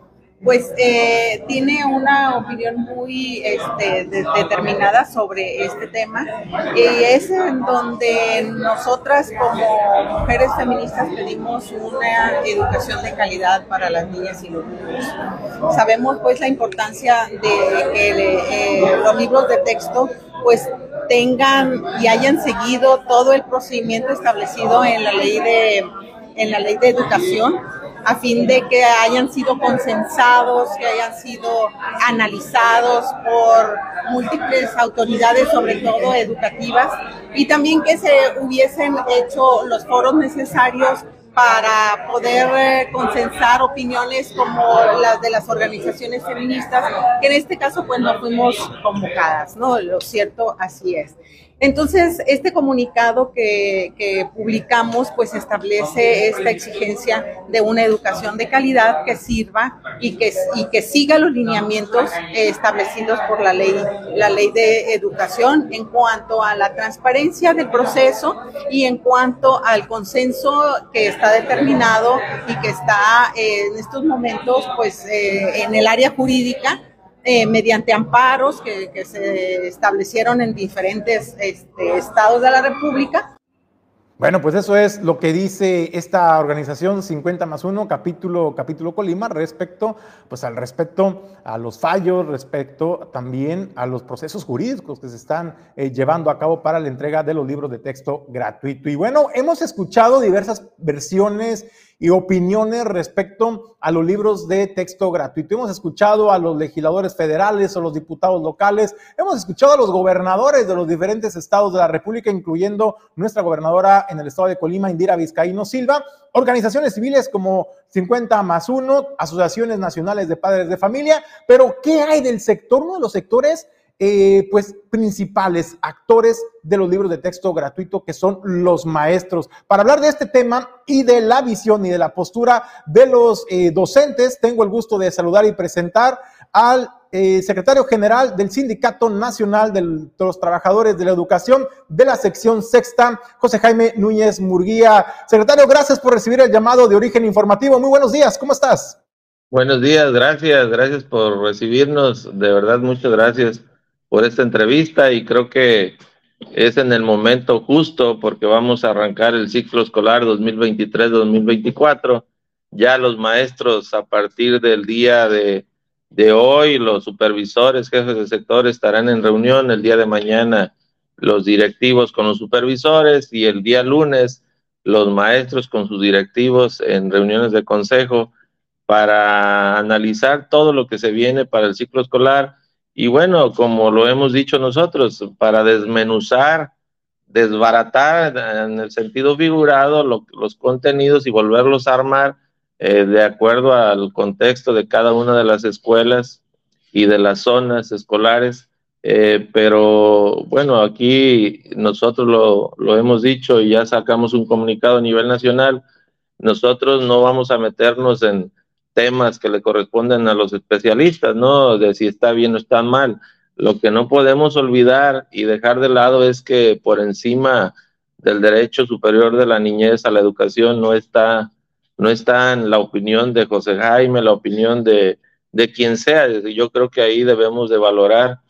Speaker 9: pues eh, tiene una opinión muy este, determinada sobre este tema y es en donde nosotras como mujeres feministas pedimos una educación de calidad para las niñas y los niños. Sabemos pues la importancia de que eh, los libros de texto pues tengan y hayan seguido todo el procedimiento establecido en la ley de en la ley de educación a fin de que hayan sido consensados, que hayan sido analizados por múltiples autoridades, sobre todo educativas, y también que se hubiesen hecho los foros necesarios para poder eh, consensar opiniones como las de las organizaciones feministas, que en este caso pues no fuimos convocadas, ¿no? Lo cierto así es. Entonces, este comunicado que, publicamos pues establece esta exigencia de una educación de calidad que sirva y que, y que siga los lineamientos establecidos por la ley, la ley de educación en cuanto a la transparencia del proceso y en cuanto al consenso que está determinado y que está eh, en estos momentos pues eh, en el área jurídica eh, mediante amparos que, se establecieron en diferentes este, estados de la República.
Speaker 2: Bueno, pues eso es lo que dice esta organización 50 más 1, capítulo, capítulo Colima, respecto, pues al respecto a los fallos, respecto también a los procesos jurídicos que se están eh, llevando a cabo para la entrega de los libros de texto gratuito. Y bueno, hemos escuchado diversas versiones y opiniones respecto a los libros de texto gratuito. Hemos escuchado a los legisladores federales o los diputados locales, hemos escuchado a los gobernadores de los diferentes estados de la República, incluyendo nuestra gobernadora en el estado de Colima, Indira Vizcaíno Silva, organizaciones civiles como 50 más 1, asociaciones nacionales de padres de familia, pero ¿qué hay del sector? Uno de los sectores eh, pues principales actores de los libros de texto gratuito que son los maestros. Para hablar de este tema y de la visión y de la postura de los eh, docentes, tengo el gusto de saludar y presentar al eh, secretario general del Sindicato Nacional de los Trabajadores de la Educación de la sección sexta, José Jaime Núñez Murguía. Secretario, gracias por recibir el llamado de origen informativo. Muy buenos días, ¿cómo estás?
Speaker 10: Buenos días, gracias, gracias por recibirnos. De verdad, muchas gracias por esta entrevista y creo que es en el momento justo porque vamos a arrancar el ciclo escolar 2023-2024. Ya los maestros a partir del día de, de hoy, los supervisores, jefes de sector estarán en reunión el día de mañana, los directivos con los supervisores y el día lunes los maestros con sus directivos en reuniones de consejo para analizar todo lo que se viene para el ciclo escolar y bueno, como lo hemos dicho nosotros, para desmenuzar, desbaratar en el sentido figurado los contenidos y volverlos a armar eh, de acuerdo al contexto de cada una de las escuelas y de las zonas escolares. Eh, pero bueno, aquí nosotros lo hemos dicho y ya sacamos un comunicado a nivel nacional. Nosotros no vamos a meternos en, temas que le corresponden a los especialistas, ¿no? De si está bien o está mal. Lo que no podemos olvidar y dejar de lado es que por encima del derecho superior de la niñez a la educación no está, no está en la opinión de José Jaime, la opinión de, de quien sea. Yo creo que ahí debemos de valorar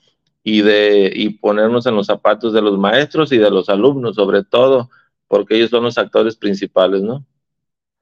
Speaker 10: y de y ponernos en los zapatos de los maestros y de los alumnos, sobre todo, porque ellos son los actores principales, ¿no?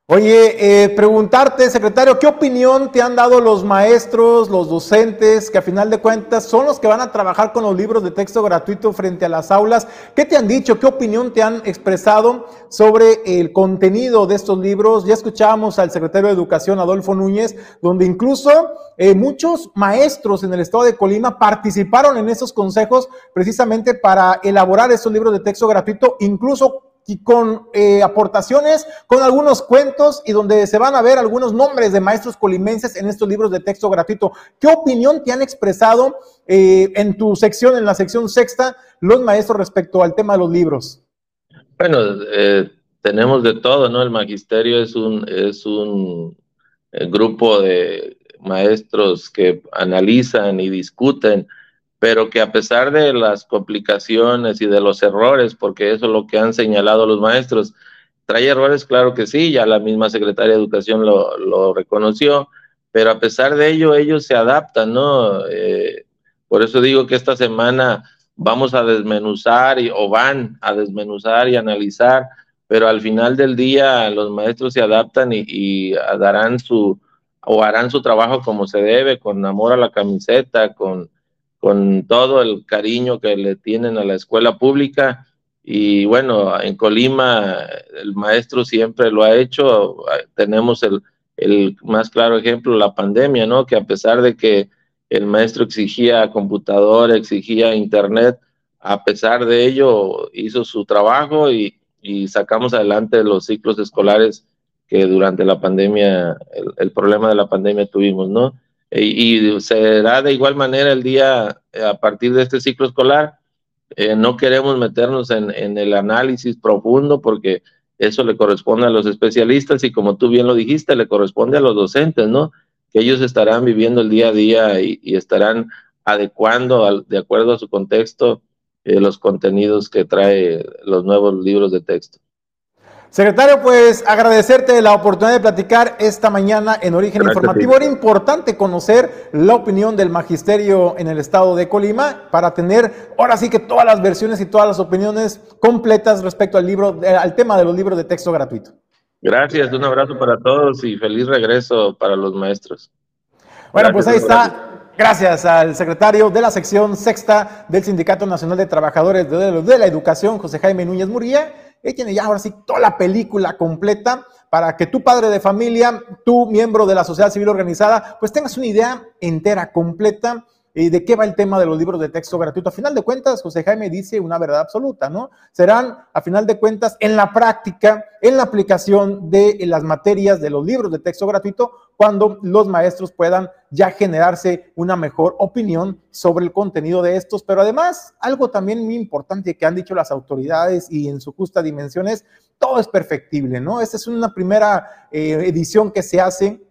Speaker 2: Oye, eh, preguntarte, secretario, ¿qué opinión te han dado los maestros, los docentes, que a final de cuentas son los que van a trabajar con los libros de texto gratuito frente a las aulas? ¿Qué te han dicho? ¿Qué opinión te han expresado sobre el contenido de estos libros? Ya escuchábamos al secretario de Educación, Adolfo Núñez, donde incluso eh, muchos maestros en el estado de Colima participaron en esos consejos precisamente para elaborar esos libros de texto gratuito, incluso y con eh, aportaciones, con algunos cuentos y donde se van a ver algunos nombres de maestros colimenses en estos libros de texto gratuito. ¿Qué opinión te han expresado eh, en tu sección, en la sección sexta, los maestros respecto al tema de los libros?
Speaker 10: Bueno, eh, tenemos de todo, ¿no? El magisterio es un, es un grupo de maestros que analizan y discuten pero que a pesar de las complicaciones y de los errores, porque eso es lo que han señalado los maestros, trae errores, claro que sí, ya la misma secretaria de Educación lo, reconoció, pero a pesar de ello, ellos se adaptan, ¿no? Eh, por eso digo que esta semana vamos a desmenuzar y, o van a desmenuzar y analizar, pero al final del día los maestros se adaptan y, darán su o harán su trabajo como se debe, con amor a la camiseta, con, con todo el cariño que le tienen a la escuela pública. Y bueno, en Colima el maestro siempre lo ha hecho. Tenemos el, el más claro ejemplo, la pandemia, ¿no? Que a pesar de que el maestro exigía computadora, exigía internet, a pesar de ello hizo su trabajo y, sacamos adelante los ciclos escolares que durante la pandemia, el, problema de la pandemia tuvimos, ¿no? E, y, será de igual manera el día, a partir de este ciclo escolar, eh, no queremos meternos en, el análisis profundo porque eso le corresponde a los especialistas y como tú bien lo dijiste, le corresponde a los docentes, ¿no? Que ellos estarán viviendo el día a día y, estarán adecuando de acuerdo a su contexto eh, los contenidos que trae los nuevos libros de texto.
Speaker 2: Secretario, pues agradecerte la oportunidad de platicar esta mañana en Origen Informativo. Era importante conocer la opinión del magisterio en el estado de Colima para tener ahora sí que todas las versiones y todas las opiniones completas respecto al libro, eh, al tema de los libros de texto gratuito.
Speaker 10: Gracias, un abrazo para todos y feliz regreso para los maestros.
Speaker 2: Bueno, pues ahí está. Gracias al secretario de la sección sexta del Sindicato Nacional de Trabajadores de la Educación, José Jaime Núñez Murguía él tiene ya ahora sí toda la película completa para que tu padre de familia, tu miembro de la sociedad civil organizada, pues tengas una idea entera, completa ¿Y de qué va el tema de los libros de texto gratuito? A final de cuentas, José Jaime dice una verdad absoluta, ¿no? Serán, a final de cuentas, en la práctica, en la aplicación de las materias de los libros de texto gratuito, cuando los maestros puedan ya generarse una mejor opinión sobre el contenido de estos. Pero además, algo también muy importante que han dicho las autoridades y en su justa dimensión es, todo es perfectible, ¿no? Esta es una primera eh, edición que se hace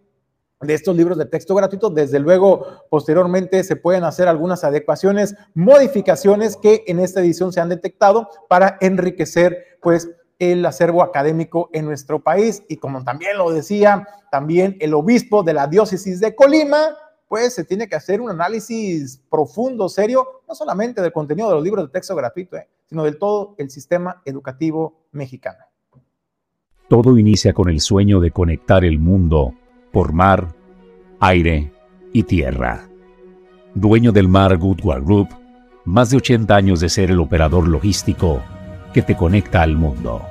Speaker 2: de estos libros de texto gratuitos. Desde luego, posteriormente se pueden hacer algunas adecuaciones, modificaciones que en esta edición se han detectado para enriquecer, pues, el acervo académico en nuestro país. Y como también lo decía también el obispo de la diócesis de Colima, pues se tiene que hacer un análisis profundo, serio, no solamente del contenido de los libros de texto gratuito, eh, sino del todo el sistema educativo mexicano.
Speaker 5: Todo inicia con el sueño de conectar el mundo por mar, aire y tierra. Dueño del Mar Goodward Group, más de 80 años de ser el operador logístico que te conecta al mundo.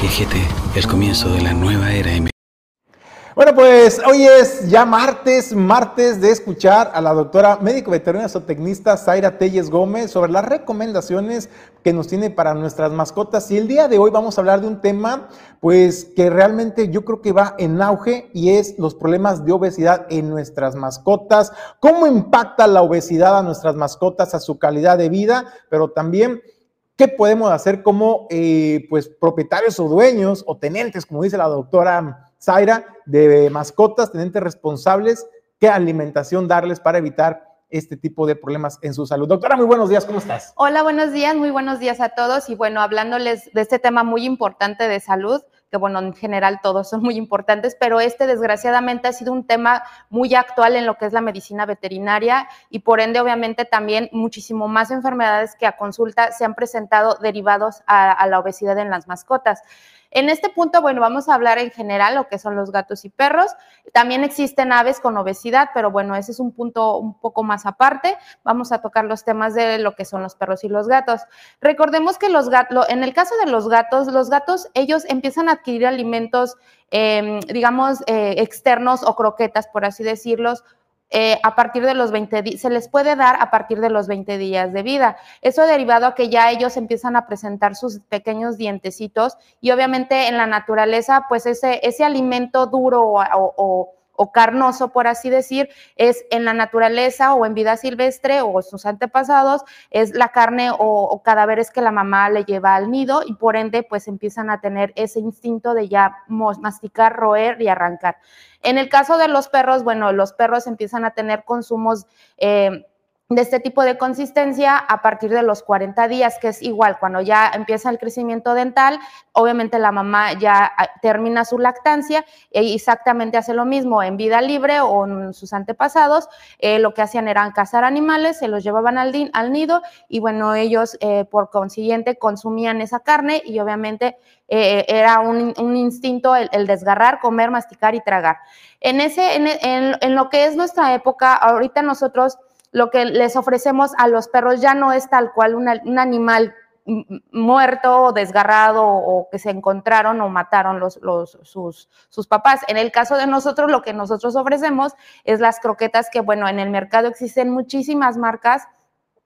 Speaker 2: De la nueva era Bueno, pues hoy es ya martes, martes de escuchar a la doctora médico veterinaria zootecnista Zaira Telles Gómez sobre las recomendaciones que nos tiene para nuestras mascotas. Y el día de hoy vamos a hablar de un tema, pues que realmente yo creo que va en auge y es los problemas de obesidad en nuestras mascotas, cómo impacta la obesidad a nuestras mascotas, a su calidad de vida, pero también ¿Qué podemos hacer como eh, pues, propietarios o dueños o tenentes, como dice la doctora Zaira, de mascotas, tenentes responsables? ¿Qué alimentación darles para evitar este tipo de problemas en su salud. Doctora, muy buenos días, ¿cómo estás?
Speaker 11: Hola, buenos días, muy buenos días a todos. Y bueno, hablándoles de este tema muy importante de salud, que bueno, en general todos son muy importantes, pero este desgraciadamente ha sido un tema muy actual en lo que es la medicina veterinaria y por ende obviamente también muchísimo más enfermedades que a consulta se han presentado derivados a, a la obesidad en las mascotas. En este punto, bueno, vamos a hablar en general lo que son los gatos y perros. También existen aves con obesidad, pero bueno, ese es un punto un poco más aparte. Vamos a tocar los temas de lo que son los perros y los gatos. Recordemos que los gatos, en el caso de los gatos, los gatos, ellos empiezan a adquirir alimentos, eh, digamos, eh, externos o croquetas, por así decirlos, eh, a partir de los 20 días, se les puede dar a partir de los 20 días de vida. Eso derivado a que ya ellos empiezan a presentar sus pequeños dientecitos y obviamente en la naturaleza, pues ese, ese alimento duro o o carnoso, por así decir, es en la naturaleza o en vida silvestre o sus antepasados, es la carne o, cadáveres que la mamá le lleva al nido y por ende pues empiezan a tener ese instinto de ya masticar, roer y arrancar. En el caso de los perros, bueno, los perros empiezan a tener consumos eh, de este tipo de consistencia a partir de los 40 días, que es igual cuando ya empieza el crecimiento dental, obviamente la mamá ya ah, termina su lactancia e exactamente hace lo mismo en vida libre o en sus antepasados, eh, lo que hacían eran cazar animales, se los llevaban al, al nido y bueno, ellos eh, por consiguiente consumían esa carne y obviamente eh, era un, instinto el, desgarrar, comer, masticar y tragar. En, ese, en lo que es nuestra época, ahorita nosotros lo que les ofrecemos a los perros ya no es tal cual un animal muerto o desgarrado o que se encontraron o mataron los, sus, sus, papás. En el caso de nosotros, lo que nosotros ofrecemos es las croquetas que, bueno, en el mercado existen muchísimas marcas,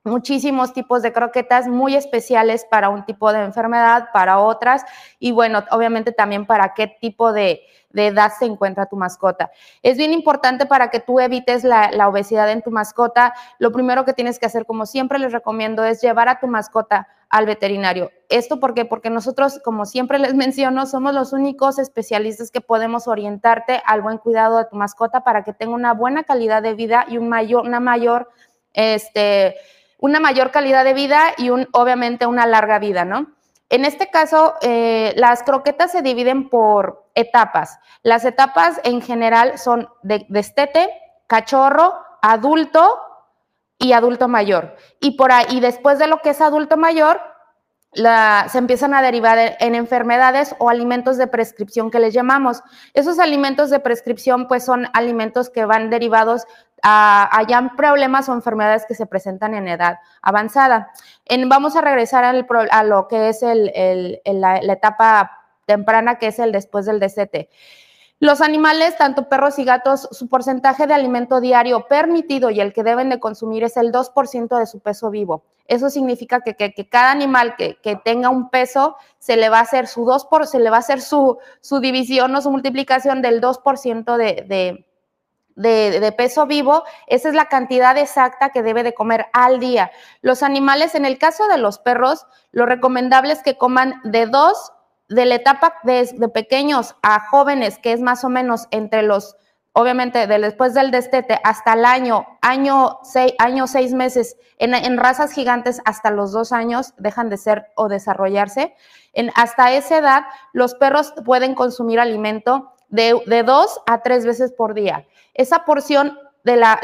Speaker 11: muchísimos tipos de croquetas muy especiales para un tipo de enfermedad, para otras, y bueno, obviamente también para qué tipo de, de edad se encuentra tu mascota. Es bien importante para que tú evites la, obesidad en tu mascota. Lo primero que tienes que hacer, como siempre les recomiendo, es llevar a tu mascota al veterinario. ¿Esto por qué? Porque nosotros, como siempre les menciono, somos los únicos especialistas que podemos orientarte al buen cuidado de tu mascota para que tenga una buena calidad de vida y un mayor, una mayor, este, una mayor calidad de vida y un, obviamente una larga vida, ¿no? En este caso, eh, las croquetas se dividen por etapas. Las etapas en general son de destete, cachorro, adulto y adulto mayor. Y por ahí, después de lo que es adulto mayor, se empiezan a derivar en enfermedades o alimentos de prescripción que les llamamos. Esos alimentos de prescripción pues son alimentos que van derivados a, a problemas o enfermedades que se presentan en edad avanzada. vamos a regresar a lo que es la, etapa temprana, que es el después del DCT. Los animales, tanto perros y gatos, su porcentaje de alimento diario permitido y el que deben de consumir es el 2% de su peso vivo. Eso significa que, cada animal que, tenga un peso se le va a hacer su 2 por, se le va a hacer su, su división o su multiplicación del 2% de, de, de, peso vivo, esa es la cantidad exacta que debe de comer al día. Los animales, en el caso de los perros, lo recomendable es que coman de 2 de la etapa de, pequeños a jóvenes, que es más o menos entre los, obviamente, después del destete hasta el año, año seis, seis meses, en, razas gigantes hasta los dos años dejan de ser o desarrollarse. En, hasta esa edad, los perros pueden consumir alimento de, de dos a tres veces por día. Esa porción de la,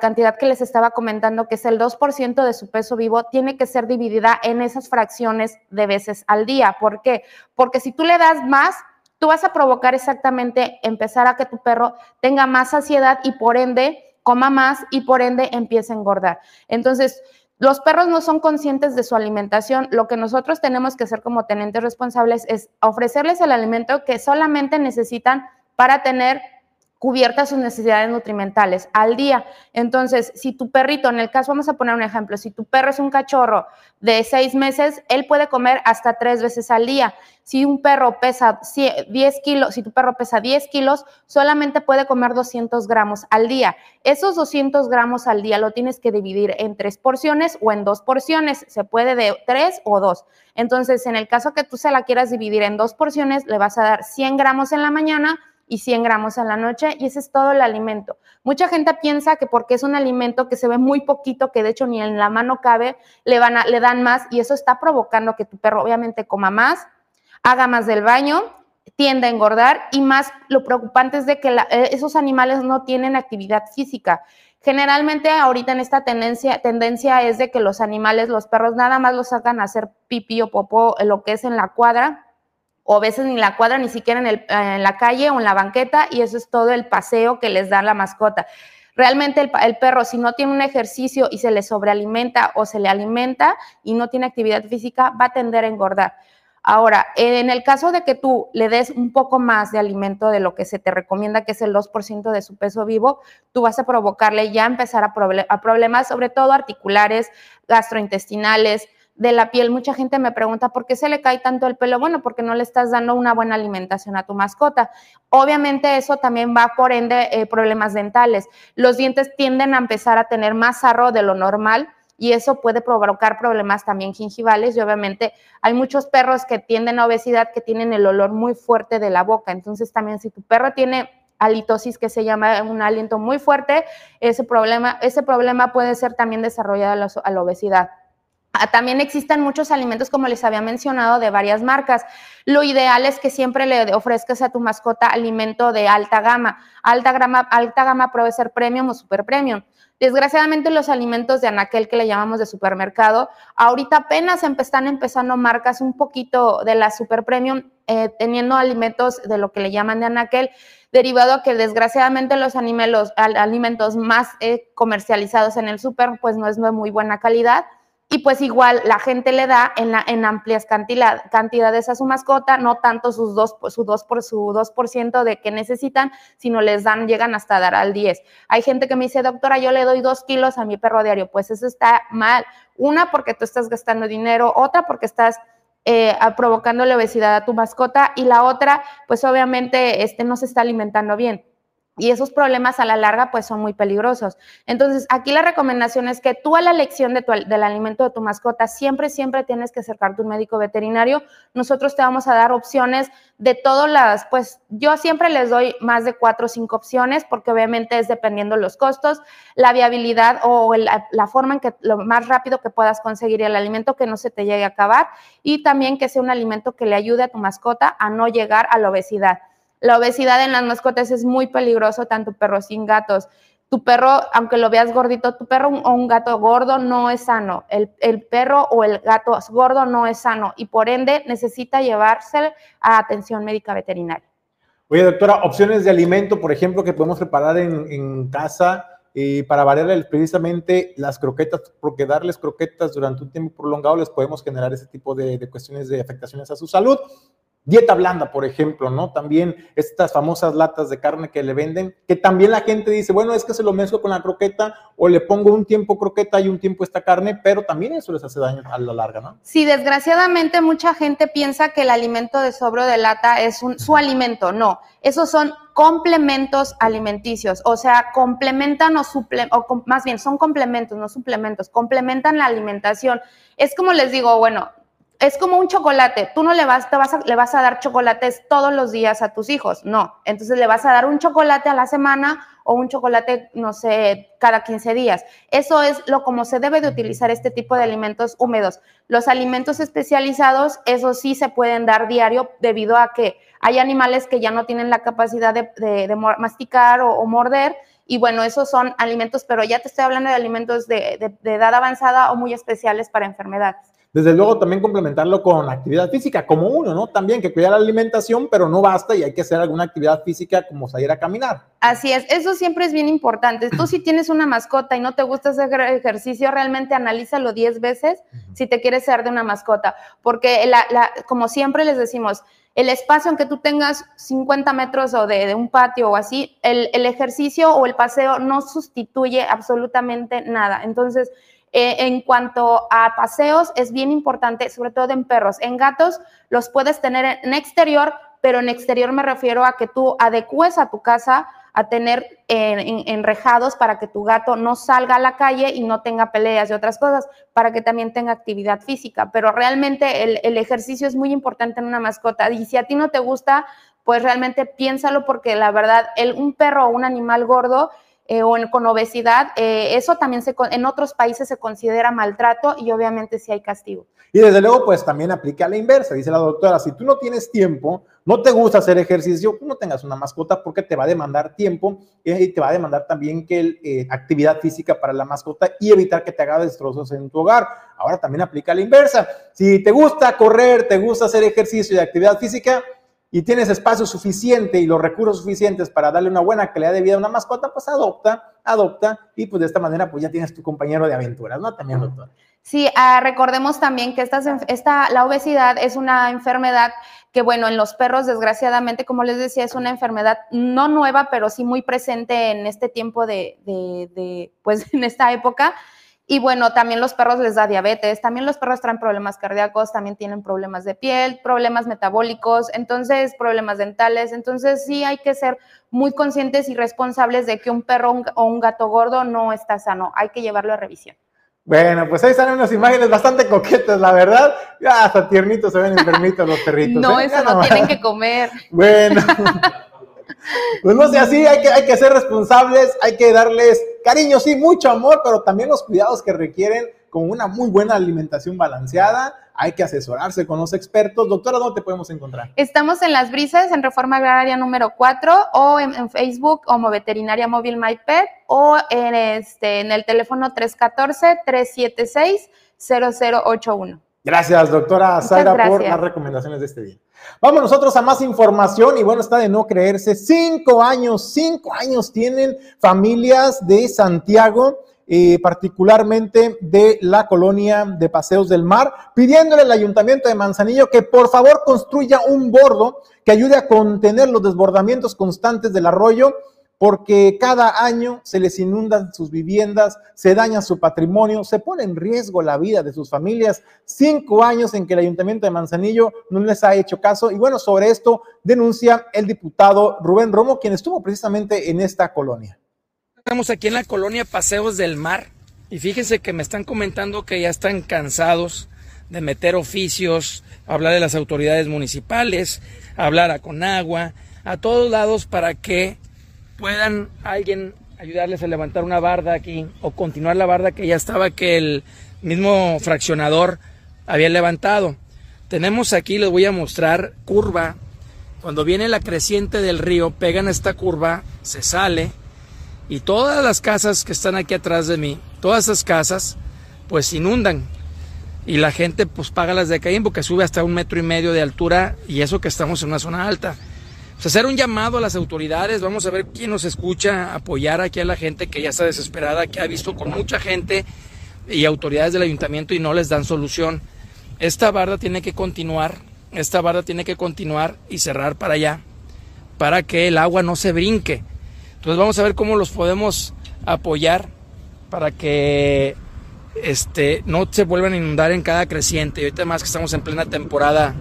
Speaker 11: cantidad que les estaba comentando, que es el 2% de su peso vivo, tiene que ser dividida en esas fracciones de veces al día. ¿Por qué? Porque si tú le das más, tú vas a provocar exactamente empezar a que tu perro tenga más saciedad y por ende coma más y por ende empiece a engordar. Entonces, los perros no son conscientes de su alimentación. Lo que nosotros tenemos que hacer como tenentes responsables es ofrecerles el alimento que solamente necesitan para tener cubiertas sus necesidades nutrimentales al día. Entonces, si tu perrito, en el caso, vamos a poner un ejemplo, si tu perro es un cachorro de seis meses, él puede comer hasta tres veces al día. Si un perro pesa 10 kilos, si tu perro pesa 10 kilos, solamente puede comer 200 gramos al día. Esos 200 gramos al día lo tienes que dividir en tres porciones o en dos porciones. Se puede de tres o dos. Entonces, en el caso que tú se la quieras dividir en dos porciones, le vas a dar 100 gramos en la mañana, y 100 gramos en la noche y ese es todo el alimento. Mucha gente piensa que porque es un alimento que se ve muy poquito, que de hecho ni en la mano cabe, le, van a, le dan más y eso está provocando que tu perro obviamente coma más, haga más del baño, tiende a engordar y más lo preocupante es de que eh, esos animales no tienen actividad física. Generalmente ahorita en esta tendencia, tendencia es de que los animales, los perros, nada más los sacan a hacer pipí o popó, lo que es en la cuadra, o a veces ni la cuadra, ni siquiera en, el, en, la calle o en la banqueta, y eso es todo el paseo que les da la mascota. Realmente el, perro, si no tiene un ejercicio y se le sobrealimenta o se le alimenta y no tiene actividad física, va a tender a engordar. Ahora, en el caso de que tú le des un poco más de alimento de lo que se te recomienda, que es el 2% de su peso vivo, tú vas a provocarle ya empezar a, a problemas, sobre todo articulares, gastrointestinales, de la piel. Mucha gente me pregunta, ¿por qué se le cae tanto el pelo? Bueno, porque no le estás dando una buena alimentación a tu mascota. Obviamente eso también va por ende eh, problemas dentales. Los dientes tienden a empezar a tener más sarro de lo normal y eso puede provocar problemas también gingivales y obviamente hay muchos perros que tienden a obesidad que tienen el olor muy fuerte de la boca. Entonces también si tu perro tiene halitosis que se llama un aliento muy fuerte, ese problema, ese problema puede ser también desarrollado a la, a la obesidad. Ah, también existen muchos alimentos, como les había mencionado, de varias marcas. Lo ideal es que siempre le ofrezcas a tu mascota alimento de alta gama. Alta gama, alta gama puede ser premium o super premium. Desgraciadamente los alimentos de anaquel que le llamamos de supermercado, ahorita apenas están empezando marcas un poquito de la super premium, eh, teniendo alimentos de lo que le llaman de anaquel, derivado a que desgraciadamente los alimentos más eh, comercializados en el super pues no es de muy buena calidad y pues igual la gente le da en, la, en amplias cantidad, cantidades a su mascota, no tanto sus dos, su 2 por su 2% de que necesitan, sino les dan, llegan hasta dar al 10. Hay gente que me dice, doctora, yo le doy dos kilos a mi perro diario, pues eso está mal. Una, porque tú estás gastando dinero, otra, porque estás eh, provocándole obesidad a tu mascota, y la otra, pues obviamente este, no se está alimentando bien. Y esos problemas a la larga pues son muy peligrosos. Entonces, aquí la recomendación es que tú a la elección de tu, del alimento de tu mascota siempre, siempre tienes que acercarte a un médico veterinario. Nosotros te vamos a dar opciones de todas las, pues yo siempre les doy más de cuatro o cinco opciones porque obviamente es dependiendo los costos, la viabilidad o la, la forma en que lo más rápido que puedas conseguir el alimento que no se te llegue a acabar y también que sea un alimento que le ayude a tu mascota a no llegar a la obesidad. La obesidad en las mascotas es muy peligroso, tanto perros y gatos. Tu perro, aunque lo veas gordito, tu perro o un gato gordo no es sano. El, el, perro o el gato gordo no es sano y por ende necesita llevarse a atención médica veterinaria.
Speaker 2: Oye, doctora, opciones de alimento, por ejemplo, que podemos preparar en, en casa y para variar precisamente las croquetas, porque darles croquetas durante un tiempo prolongado les podemos generar ese tipo de, de cuestiones de afectaciones a su salud. Dieta blanda, por ejemplo, ¿no? También estas famosas latas de carne que le venden, que también la gente dice, bueno, es que se lo mezclo con la croqueta o le pongo un tiempo croqueta y un tiempo esta carne, pero también eso les hace daño a la larga, ¿no?
Speaker 11: Sí, desgraciadamente mucha gente piensa que el alimento de sobro de lata es un, su alimento, no, esos son complementos alimenticios, o sea, complementan o, suple, o más bien son complementos, no suplementos, complementan la alimentación. Es como les digo, bueno, es como un chocolate. Tú no le vas, te vas a, le vas a dar chocolates todos los días a tus hijos, no. Entonces le vas a dar un chocolate a la semana o un chocolate, no sé, cada 15 días. Eso es lo como se debe de utilizar este tipo de alimentos húmedos. Los alimentos especializados, eso sí se pueden dar diario debido a que hay animales que ya no tienen la capacidad de, masticar o, o, morder. Y bueno, esos son alimentos, pero ya te estoy hablando de alimentos de, de edad avanzada o muy especiales para enfermedades.
Speaker 2: Desde luego también complementarlo con actividad física, como uno, ¿no? También que cuidar la alimentación, pero no basta y hay que hacer alguna actividad física como salir a caminar.
Speaker 11: Así es, eso siempre es bien importante. Tú si tienes una mascota y no te gusta hacer ejercicio, realmente analízalo 10 veces si te quieres ser de una mascota, porque la, la, como siempre les decimos, el espacio en que tú tengas 50 metros o de, de un patio o así, el, el, ejercicio o el paseo no sustituye absolutamente nada. Entonces, eh, en cuanto a paseos, es bien importante, sobre todo en perros. En gatos los puedes tener en exterior, pero en exterior me refiero a que tú adecues a tu casa a tener eh, enrejados para que tu gato no salga a la calle y no tenga peleas y otras cosas, para que también tenga actividad física. Pero realmente el, ejercicio es muy importante en una mascota y si a ti no te gusta, pues realmente piénsalo porque la verdad, un perro o un animal gordo eh, o con obesidad, eh, eso también se, en otros países se considera maltrato y obviamente sí hay castigo.
Speaker 2: Y desde luego, pues también aplica la inversa, dice la doctora, si tú no tienes tiempo, no te gusta hacer ejercicio, no tengas una mascota porque te va a demandar tiempo y te va a demandar también que eh, actividad física para la mascota y evitar que te haga destrozos en tu hogar. Ahora también aplica la inversa. Si te gusta correr, te gusta hacer ejercicio y actividad física, y tienes espacio suficiente y los recursos suficientes para darle una buena calidad de vida a una mascota, pues adopta, adopta y pues de esta manera pues ya tienes tu compañero de aventuras, ¿no? También, doctor.
Speaker 11: Sí, ah, recordemos también que esta, esta, la obesidad es una enfermedad que, bueno, en los perros, desgraciadamente, como les decía, es una enfermedad no nueva, pero sí muy presente en este tiempo de, de, de pues en esta época. Y bueno, también los perros les da diabetes, también los perros traen problemas cardíacos, también tienen problemas de piel, problemas metabólicos, entonces problemas dentales. Entonces sí hay que ser muy conscientes y responsables de que un perro o un gato gordo no está sano. Hay que llevarlo a revisión.
Speaker 2: Bueno, pues ahí salen unas imágenes bastante coquetas, la verdad. Ya hasta tiernitos se ven enfermitos los perritos.
Speaker 11: No, ¿eh? eso no tienen que comer.
Speaker 2: Bueno. Pues no sé, así hay que, hay que ser responsables, hay que darles cariño, sí, mucho amor, pero también los cuidados que requieren con una muy buena alimentación balanceada. Hay que asesorarse con los expertos. Doctora, ¿dónde te podemos encontrar?
Speaker 11: Estamos en Las Brisas, en Reforma Agraria número 4, o en, Facebook como Veterinaria Móvil MyPet, o en, este, en el teléfono 314-376-0081.
Speaker 2: Gracias, doctora Zaira, por las recomendaciones de este día. Vamos nosotros a más información y bueno, está de no creerse. Cinco años, cinco años tienen familias de Santiago, eh, particularmente de la colonia de Paseos del Mar, pidiéndole al ayuntamiento de Manzanillo que por favor construya un bordo que ayude a contener los desbordamientos constantes del arroyo porque cada año se les inundan sus viviendas, se daña su patrimonio, se pone en riesgo la vida de sus familias. Cinco años en que el ayuntamiento de Manzanillo no les ha hecho caso. Y bueno, sobre esto denuncia el diputado Rubén Romo, quien estuvo precisamente en esta colonia.
Speaker 12: Estamos aquí en la colonia Paseos del Mar y fíjense que me están comentando que ya están cansados de meter oficios, hablar de las autoridades municipales, hablar a Conagua, a todos lados para que puedan alguien ayudarles a levantar una barda aquí o continuar la barda que ya estaba que el mismo fraccionador había levantado. Tenemos aquí, les voy a mostrar, curva. Cuando viene la creciente del río, pegan esta curva, se sale y todas las casas que están aquí atrás de mí, todas esas casas, pues inundan. Y la gente pues paga las de caín porque sube hasta un metro y medio de altura y eso que estamos en una zona alta. Hacer un llamado a las autoridades, vamos a ver quién nos escucha, apoyar aquí a la gente que ya está desesperada, que ha visto con mucha gente y autoridades del ayuntamiento y no les dan solución. Esta barda tiene que continuar, esta barda tiene que continuar y cerrar para allá, para que el agua no se brinque. Entonces vamos a ver cómo los podemos apoyar para que este, no se vuelvan a inundar en cada creciente. Y ahorita más que estamos en plena temporada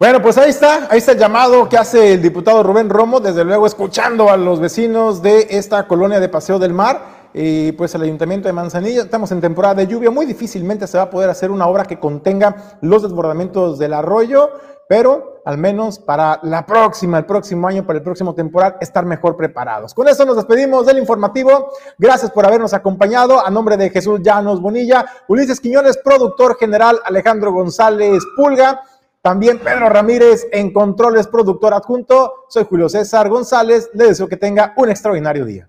Speaker 2: bueno, pues ahí está, ahí está el llamado que hace el diputado Rubén Romo, desde luego escuchando a los vecinos de esta colonia de Paseo del Mar. Y pues el ayuntamiento de Manzanillo, estamos en temporada de lluvia, muy difícilmente se va a poder hacer una obra que contenga los desbordamientos del arroyo, pero al menos para la próxima, el próximo año, para el próximo temporal, estar mejor preparados. Con eso nos despedimos del informativo. Gracias por habernos acompañado. A nombre de Jesús Llanos Bonilla, Ulises Quiñones, productor general, Alejandro González Pulga. También Pedro Ramírez en controles, productor adjunto. Soy Julio César González. Le deseo que tenga un extraordinario día.